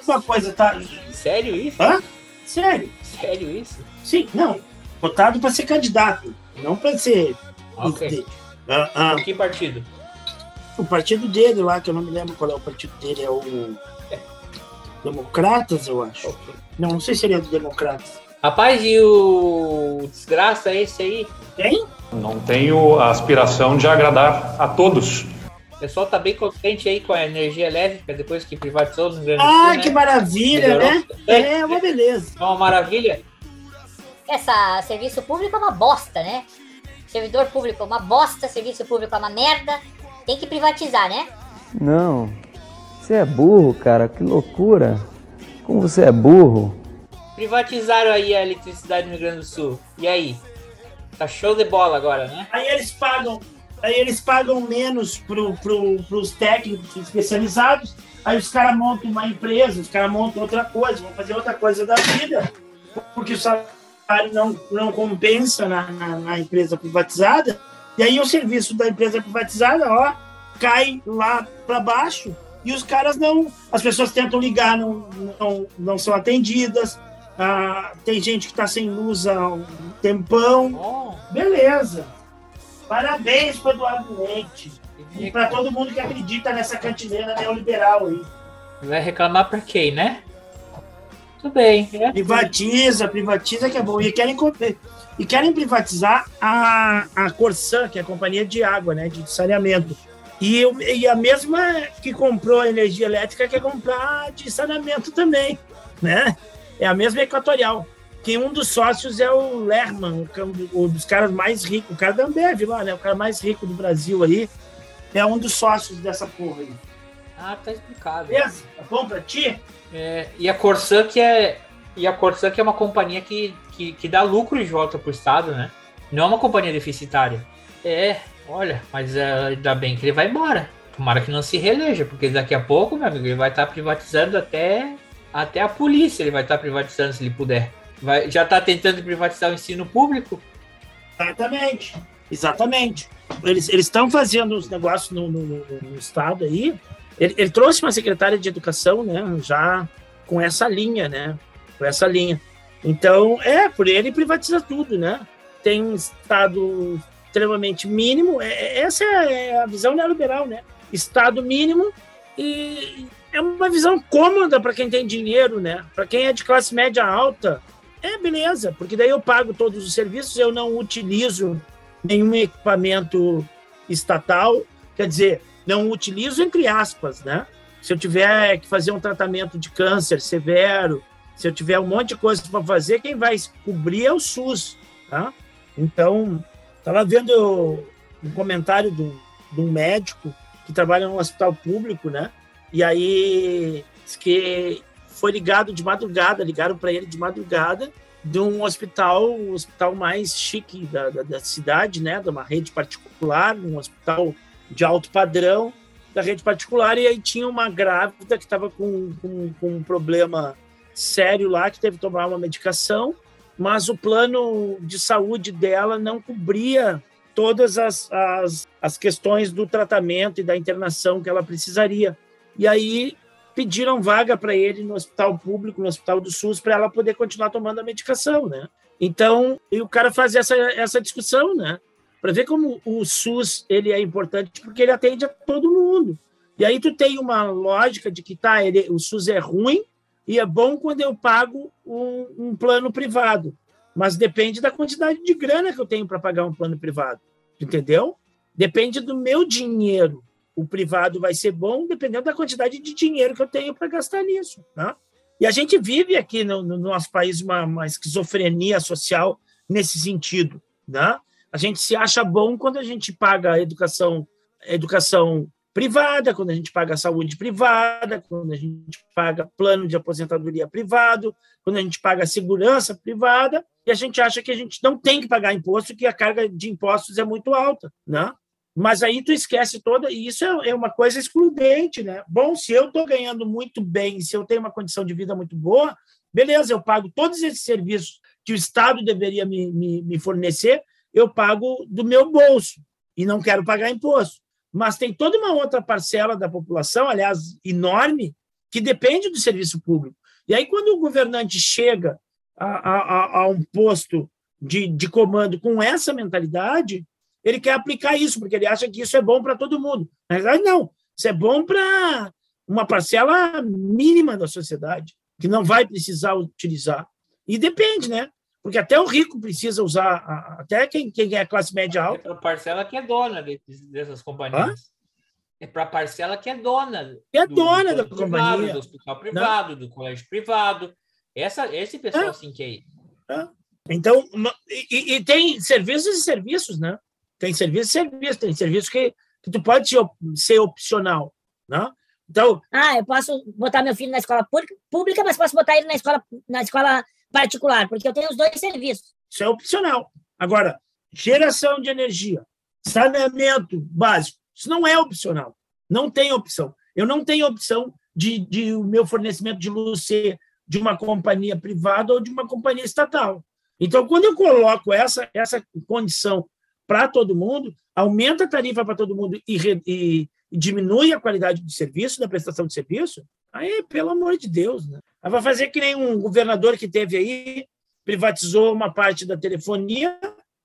Uma coisa tá. Sério isso? Hã? Sério. Sério isso? Sim, não. Votado para ser candidato, não para ser Ok. Ah, ah, Que partido? o partido dele lá, que eu não me lembro qual é o partido dele, é o. Democratas, eu acho. Ok. Não, não sei se ele é do Democratas. Rapaz, e o desgraça esse aí? Quem? Não tenho a aspiração de agradar a todos. O pessoal tá bem contente aí com a energia elétrica depois que privatizou no Rio Grande do Sul, Ah, né? que maravilha, Melhorou né? bastante. É uma beleza. É uma maravilha. Essa serviço público é uma bosta, né? Servidor público é uma bosta, serviço público é uma merda. Tem que privatizar, né? Não. Você é burro, cara. Que loucura. Como você é burro. Privatizaram aí a eletricidade no Rio Grande do Sul. E aí? Tá show de bola agora, né? Aí eles pagam, aí eles pagam menos pro, pro, pros técnicos especializados. Aí os caras montam uma empresa, os caras montam outra coisa, vão fazer outra coisa da vida, porque o salário não, não compensa na, na, na empresa privatizada. E aí o serviço da empresa privatizada, ó, cai lá para baixo e os caras não. As pessoas tentam ligar, não, não, não são atendidas. Ah, tem gente que está sem luz há um tempão. Beleza. Parabéns para Eduardo Leite. E para todo mundo que acredita nessa cantineira neoliberal aí. vai reclamar pra quem, né? Tudo bem. É. Privatiza, privatiza que é bom. E querem, e querem privatizar a, a Corsan, que é a companhia de água, né? De saneamento. E, eu- e a mesma que comprou a energia elétrica quer comprar de saneamento também, né? É a mesma equatorial. Que um dos sócios é o Lerman, um dos caras mais ricos, o cara da Ambev lá, né? O cara mais rico do Brasil aí. É um dos sócios dessa porra aí. Ah, tá explicado. Beleza? Tá bom pra ti? É, e a Corsan que é e a Corsan que é uma companhia que, que, que dá lucro de volta pro estado, né? Não é uma companhia deficitária. É, olha, mas é, ainda bem que ele vai embora. Tomara que não se reeleja, porque daqui a pouco, meu amigo, ele vai estar privatizando até até a polícia, ele vai estar privatizando se ele puder. Vai, já está tentando privatizar o ensino público? Exatamente. Exatamente. Eles estão fazendo os negócios no, no- no- estado aí. Ele, ele trouxe uma secretária de educação, né? Já com essa linha, né? Com essa linha. Então, é, por ele privatiza tudo, né? Tem um estado extremamente mínimo. É- é- essa é a visão neoliberal, né? Estado mínimo e é uma visão cômoda para quem tem dinheiro, né? Para quem é de classe média alta, é beleza, porque daí eu pago todos os serviços, eu não utilizo nenhum equipamento estatal, quer dizer, não utilizo entre aspas, né? Se eu tiver que fazer um tratamento de câncer severo, se eu tiver um monte de coisa para fazer, quem vai cobrir é o SUS, tá? Então, estava vendo um comentário um, de um médico que trabalha num hospital público, né? E aí diz que foi ligado de madrugada, ligaram para ele de madrugada de um hospital, o hospital mais chique da, da, da cidade, né? De uma rede particular, um hospital de alto padrão da rede particular, e aí tinha uma grávida que estava com, com, com um problema sério lá, que teve que tomar uma medicação, mas o plano de saúde dela não cobria todas as, as, as questões do tratamento e da internação que ela precisaria. E aí pediram vaga para ele no hospital público, no hospital do SUS, para ela poder continuar tomando a medicação, né? Então, e o cara faz essa, essa discussão, né? Para ver como o SUS ele é importante, porque ele atende a todo mundo. E aí tu tem uma lógica de que tá, ele, o SUS é ruim e é bom quando eu pago um, um plano privado, mas depende da quantidade de grana que eu tenho para pagar um plano privado, entendeu? Depende do meu dinheiro. O privado vai ser bom dependendo da quantidade de dinheiro que eu tenho para gastar nisso, né? E a gente vive aqui no, no nosso país uma, uma, esquizofrenia social nesse sentido, né? A gente se acha bom quando a gente paga a educação, educação privada, quando a gente paga saúde privada, quando a gente paga plano de aposentadoria privado, quando a gente paga segurança privada, e a gente acha que a gente não tem que pagar imposto, que a carga de impostos é muito alta, né? Mas aí tu esquece toda, e isso é, é uma coisa excludente, né? Bom, se eu estou ganhando muito bem, se eu tenho uma condição de vida muito boa, beleza, eu pago todos esses serviços que o Estado deveria me, me, me fornecer, eu pago do meu bolso e não quero pagar imposto mas tem toda uma outra parcela da população, aliás, enorme, que depende do serviço público. E aí, quando o governante chega a, a, a um posto de, de comando com essa mentalidade, ele quer aplicar isso, porque ele acha que isso é bom para todo mundo. Na verdade, não. Isso é bom para uma parcela mínima da sociedade, que não vai precisar utilizar. E depende, né? Porque até o rico precisa usar, até quem, quem é classe média alta. É para a parcela que é dona dessas companhias. Hã? É para a parcela que é dona. Que é do, dona do da privado, companhia. Do hospital privado, Não. do colégio privado. Essa, esse pessoal, é. assim, que é. é. Então, e, e, tem serviços e serviços, né? Tem serviços e serviços, tem serviços que, que tu pode ser opcional, né? Então, ah, eu posso botar meu filho na escola pública, mas posso botar ele na escola, na escola particular, porque eu tenho os dois serviços. Isso é opcional. Agora, geração de energia, saneamento básico, isso não é opcional. Não tem opção. Eu não tenho opção de, de o meu fornecimento de luz ser de uma companhia privada ou de uma companhia estatal. Então, quando eu coloco essa, essa condição para todo mundo, aumenta a tarifa para todo mundo e, e, e, diminui a qualidade do serviço, da prestação de serviço, aí, pelo amor de Deus, né? Aí vai fazer que nem um governador que teve aí, privatizou uma parte da telefonia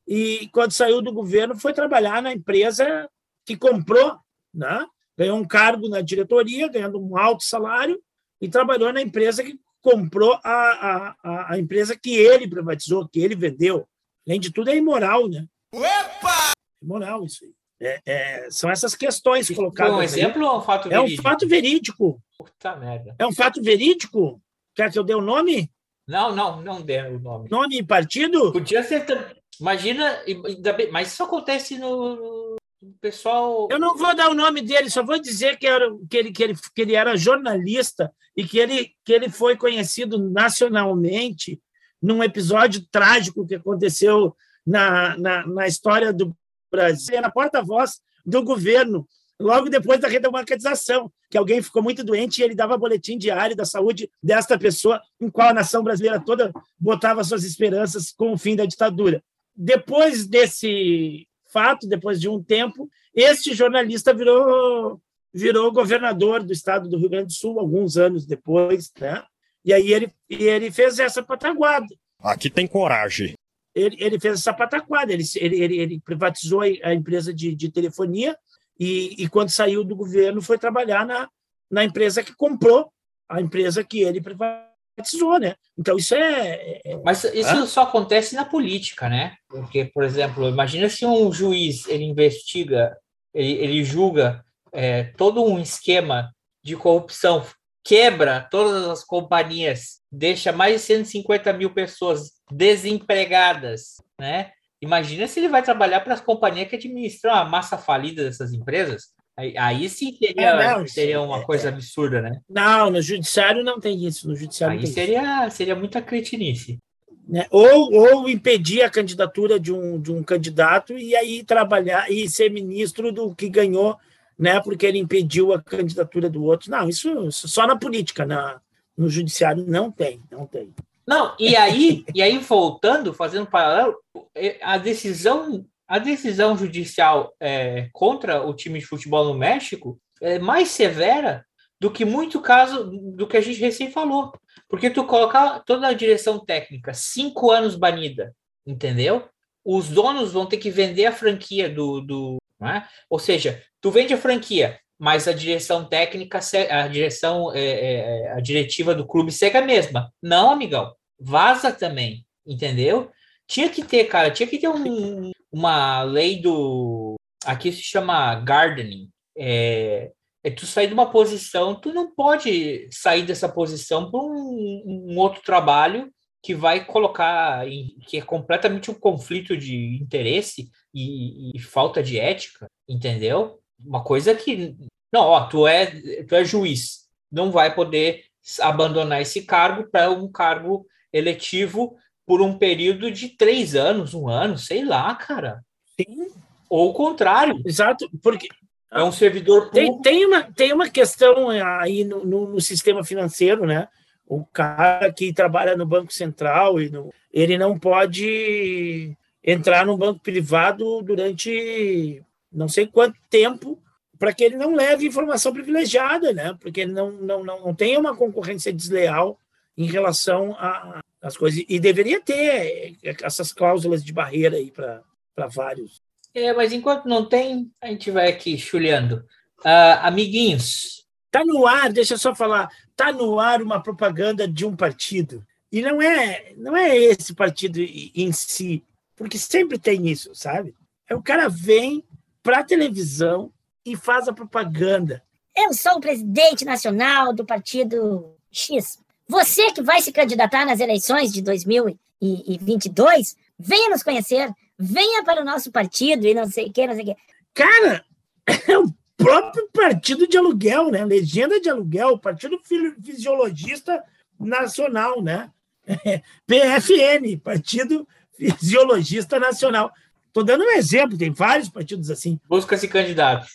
e, quando saiu do governo, foi trabalhar na empresa que comprou, né? ganhou um cargo na diretoria, ganhando um alto salário, e trabalhou na empresa que comprou a, a, a empresa que ele privatizou, que ele vendeu. Além de tudo, é imoral, né? Opa! Imoral isso aí. É, é, são essas questões colocadas. Um exemplo aí. ou um fato verídico? É um fato verídico. Puta merda. É um fato verídico? Quer que eu dê o um nome? Não, não, não dê o nome. Nome e partido? Podia ser. Imagina, mas isso acontece no, pessoal. Eu não vou dar o nome dele, só vou dizer que, era, que, ele, que, ele, que ele era jornalista e que ele, que ele foi conhecido nacionalmente num episódio trágico que aconteceu na, na, na história do Brasil. Era porta-voz do governo logo depois da redemocratização, que alguém ficou muito doente e ele dava boletim diário da saúde desta pessoa, em qual a nação brasileira toda botava suas esperanças com o fim da ditadura. Depois desse fato, depois de um tempo, este jornalista virou virou governador do estado do Rio Grande do Sul alguns anos depois, né? E aí ele ele fez essa pataguada. Aqui tem coragem. Ele, ele fez essa pataquada, ele, ele, ele privatizou a empresa de, de telefonia e, e, quando saiu do governo foi trabalhar na, na empresa que comprou a empresa que ele privatizou, né? Então isso é. é Mas isso só acontece na política, né? Porque, por exemplo, imagina se um juiz ele investiga, ele, ele julga é, todo um esquema de corrupção, quebra todas as companhias, deixa mais de 150 mil pessoas desempregadas, né? Imagina se ele vai trabalhar para as companhias que administram a massa falida dessas empresas. Aí, aí sim seria, é, não, seria uma é, coisa é. absurda, né? Não, no judiciário não tem isso. No judiciário aí seria, isso. seria muita cretinice. Né? Ou, ou impedir a candidatura de um, de um candidato e aí trabalhar e ser ministro do que ganhou, né? Porque ele impediu a candidatura do outro. Não, isso, isso só na política, na, no judiciário não tem, não tem. Não, e aí, e aí voltando, fazendo um paralelo, é, a decisão, a decisão judicial é, contra o time de futebol no México é mais severa do que muito caso do que a gente recém falou. Porque tu colocar toda a direção técnica cinco anos banida, entendeu? Os donos vão ter que vender a franquia do. do é? Ou seja, tu vende a franquia, mas a direção técnica, a direção, é, é, a diretiva do clube segue a mesma. Não, amigão, vaza também, entendeu? Tinha que ter, cara, tinha que ter um, uma lei do. Aqui se chama gardening. É, é tu sair de uma posição, tu não pode sair dessa posição para um, um, outro trabalho que vai colocar, em, que é completamente um conflito de interesse e, e, falta de ética, entendeu? Uma coisa que, não, ó, tu é, tu é juiz, não vai poder abandonar esse cargo para um cargo eletivo por um período de três anos, um ano, sei lá, cara. Sim. Ou o contrário. Exato, porque é um servidor público. Tem, tem, uma, tem uma questão aí no, no, no, sistema financeiro, né? O cara que trabalha no Banco Central, e no, ele não pode entrar num banco privado durante não sei quanto tempo para que ele não leve informação privilegiada, né? Porque ele não, não, não, não tem uma concorrência desleal em relação às coisas. E deveria ter essas cláusulas de barreira aí para vários é, mas enquanto não tem, a gente vai aqui chulhando. Uh, amiguinhos. Tá no ar, deixa eu só falar. Tá no ar uma propaganda de um partido. E não é, não é esse partido em si, porque sempre tem isso, sabe? É o cara vem para a televisão e faz a propaganda. Eu sou o presidente nacional do partido X. Você que vai se candidatar nas eleições de 2022, venha nos conhecer venha para o nosso partido e não sei o que, não sei o que. Cara, é o próprio partido de aluguel, né? Legenda de aluguel, Partido Fisiologista Nacional, né? PFN, Partido Fisiologista Nacional. Estou dando um exemplo, tem vários partidos assim. Busca-se candidato.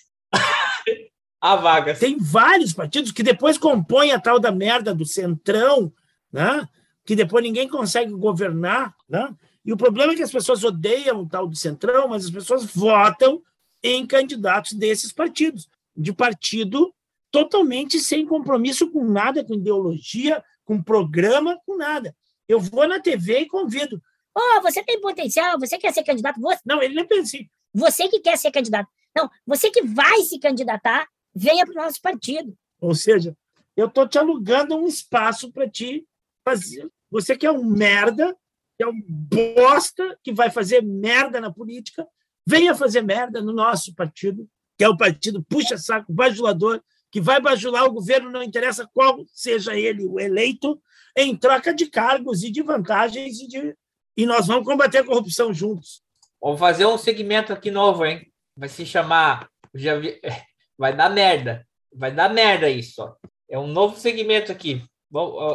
A vaga. Tem vários partidos que depois compõem a tal da merda do centrão, né? que depois ninguém consegue governar. Né? E o problema é que as pessoas odeiam o tal do Centrão, mas as pessoas votam em candidatos desses partidos, de partido totalmente sem compromisso com nada, com ideologia, com programa, com nada. Eu vou na TV e convido. Oh, você tem potencial, você quer ser candidato? Você... Não, ele nem pensa. Você que quer ser candidato. Não, você que vai se candidatar, venha para o nosso partido. Ou seja, eu estou te alugando um espaço para ti fazer. Você que é um merda, que é um bosta que vai fazer merda na política, venha fazer merda no nosso partido, que é o partido puxa-saco, bajulador, que vai bajular o governo, não interessa qual seja ele o eleito, em troca de cargos e de vantagens e, de... e nós vamos combater a corrupção juntos. Vamos fazer um segmento aqui novo, hein? Vai se chamar. Já vi... Vai dar merda. Vai dar merda isso. Ó. É um novo segmento aqui.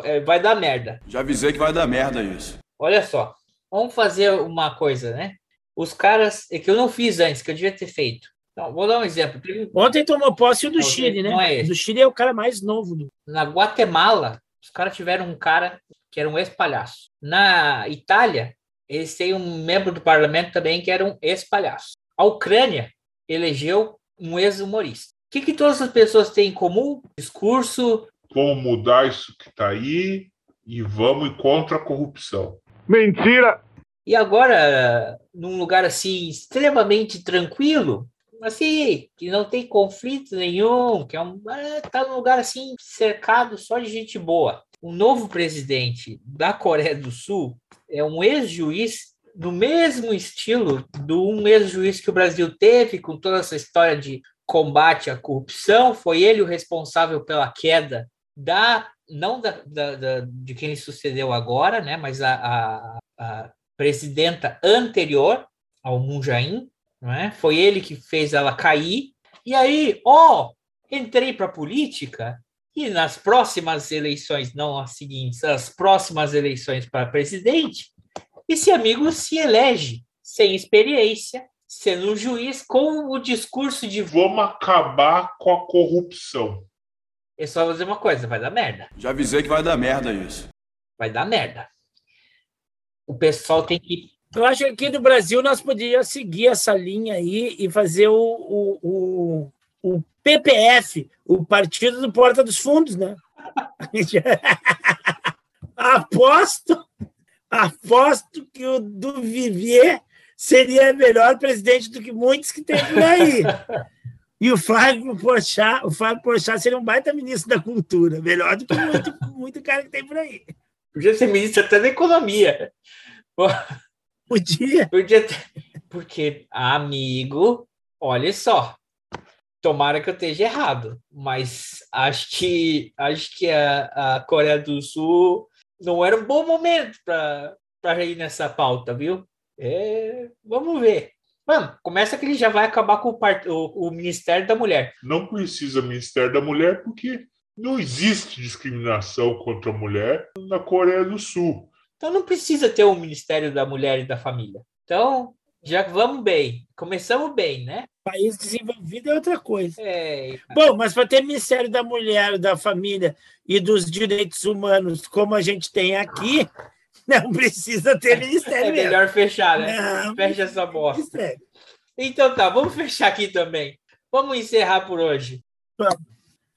É, vai dar merda. Já avisei que vai dar merda isso. Olha só, vamos fazer uma coisa, né? Os caras, é que eu não fiz antes, que eu devia ter feito. Então, vou dar um exemplo. Ontem tomou posse o do não, Chile, né? Não é do Chile é o cara mais novo. Do... Na Guatemala, os caras tiveram um cara que era um ex-palhaço. Na Itália, eles têm um membro do parlamento também que era um ex-palhaço. A Ucrânia elegeu um ex-humorista. O que, que todas as pessoas têm em comum? Discurso. Como mudar isso que está aí e vamos contra a corrupção. Mentira! E agora, num lugar assim extremamente tranquilo, assim, que não tem conflito nenhum, que é um, é, tá num lugar assim cercado só de gente boa. O novo presidente da Coreia do Sul é um ex-juiz do mesmo estilo do um ex-juiz que o Brasil teve com toda essa história de combate à corrupção, foi ele o responsável pela queda da não da, da, da, de quem sucedeu agora, né, mas a, a, a presidenta anterior ao Moon Jae-in, é? foi ele que fez ela cair. E aí, ó, entrei para a política e nas próximas eleições, não as seguintes, as próximas eleições para presidente, esse amigo se elege sem experiência, sendo um juiz com o discurso de vamos acabar com a corrupção. É só fazer uma coisa, vai dar merda. Já avisei que vai dar merda isso. Vai dar merda. o pessoal tem que. Eu acho que aqui no Brasil nós podíamos seguir essa linha aí e fazer o, o, o, o PPF, o Partido do Porta dos Fundos, né? aposto, aposto que o do Vivier seria melhor presidente do que muitos que tem por aí. E o Flávio Porchat, o Flávio Porchat seria um baita ministro da cultura, melhor do que muito, muito cara que tem por aí. Podia ser ministro até da economia. Podia. Podia ter. Porque, amigo, olha só. Tomara que eu esteja errado, mas acho que acho que a, a Coreia do Sul não era um bom momento para ir nessa pauta, viu? É, vamos ver. Mano, começa que ele já vai acabar com o, part... o, o Ministério da Mulher. Não precisa Ministério da Mulher porque não existe discriminação contra a mulher na Coreia do Sul. Então não precisa ter o Ministério da Mulher e da Família. Então, já vamos bem. Começamos bem, né? País desenvolvido é outra coisa. É... Bom, mas para ter Ministério da Mulher, da Família e dos Direitos Humanos, como a gente tem aqui, não precisa ter Ministério. É melhor fechar, né? Não, Fecha essa bosta. Ministério. Então tá, vamos fechar aqui também. Vamos encerrar por hoje. Vamos.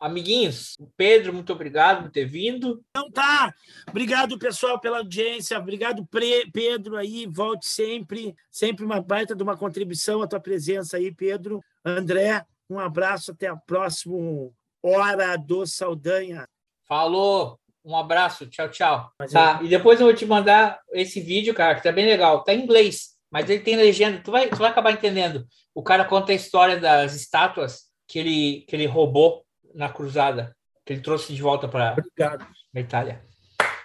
Amiguinhos, Pedro, muito obrigado por ter vindo. Então tá. Obrigado, pessoal, pela audiência. Obrigado, Pedro, aí. Volte sempre. Sempre uma baita de uma contribuição a tua presença aí, Pedro. André, um abraço. Até a próxima Hora do Saldanha. Falou. Um abraço. Tchau, tchau. Mas tá. É... E depois eu vou te mandar esse vídeo, cara, que tá bem legal. Tá em inglês, mas ele tem legenda. Tu vai, tu vai acabar entendendo. O cara conta a história das estátuas que ele, que ele roubou na cruzada, que ele trouxe de volta para a Itália.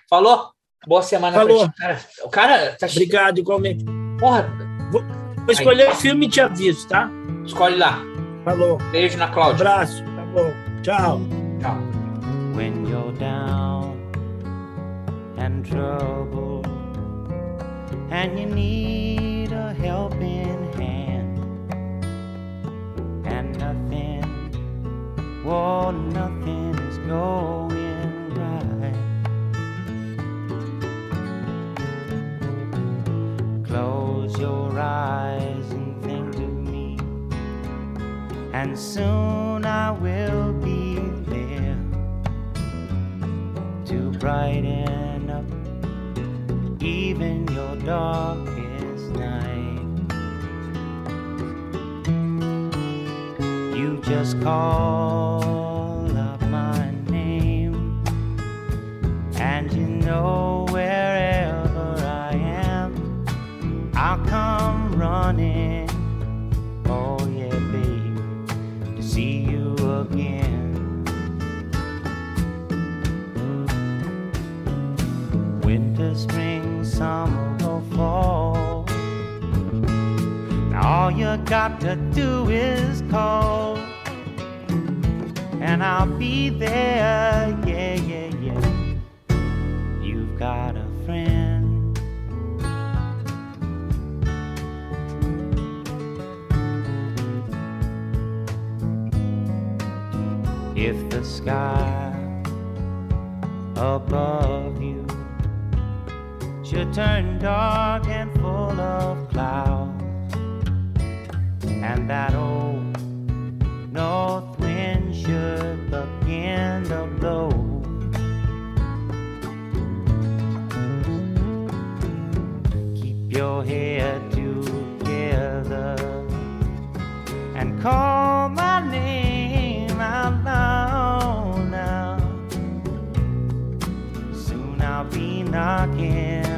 Falou? Boa semana Falou. Cara, o cara tá Obrigado, igualmente. Porra. Vou, vou escolher o filme e te aviso, tá? Escolhe lá. Falou. Beijo na Cláudia. Abraço. Tá bom. Tchau. Tchau. When you're down and trouble and you need a helping hand and nothing Well, nothing is going right. Close your eyes and think of me, and soon I will be there to brighten up even your darkest night. Just call up my name, and you know wherever I am, I'll come running. Oh, yeah, babe, to see you again. Winter, spring, summer, or fall. All you got to do is call, and I'll be there, yeah, yeah yeah. You've got a friend. If the sky above you should turn dark and full of clouds, and that old north wind should begin to blow. Keep your head together and call my name out loud now. Soon I'll be knocking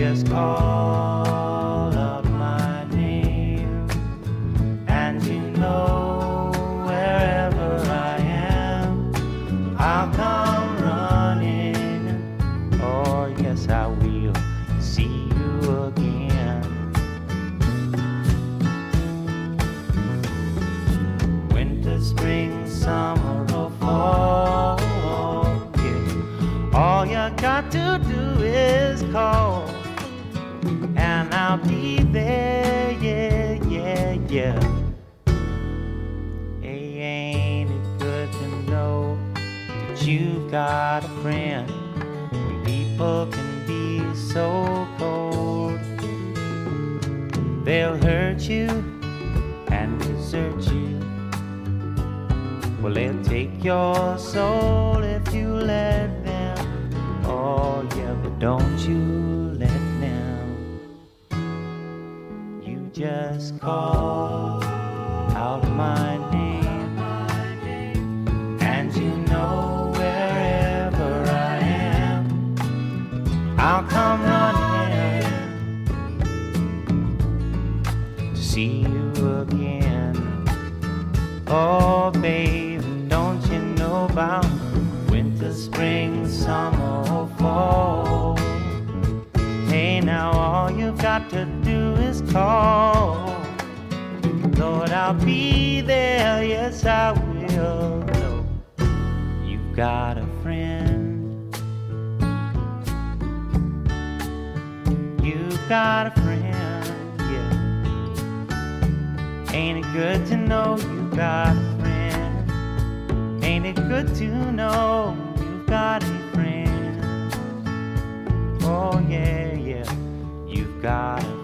just call. Your soul if you let them. Oh, yeah, but don't you let them. You just call I'll be there, yes, I will No, you've got a friend. You've got a friend, yeah. Ain't it good to know you've got a friend? Ain't it good to know you've got a friend? Oh, yeah, yeah, you've got a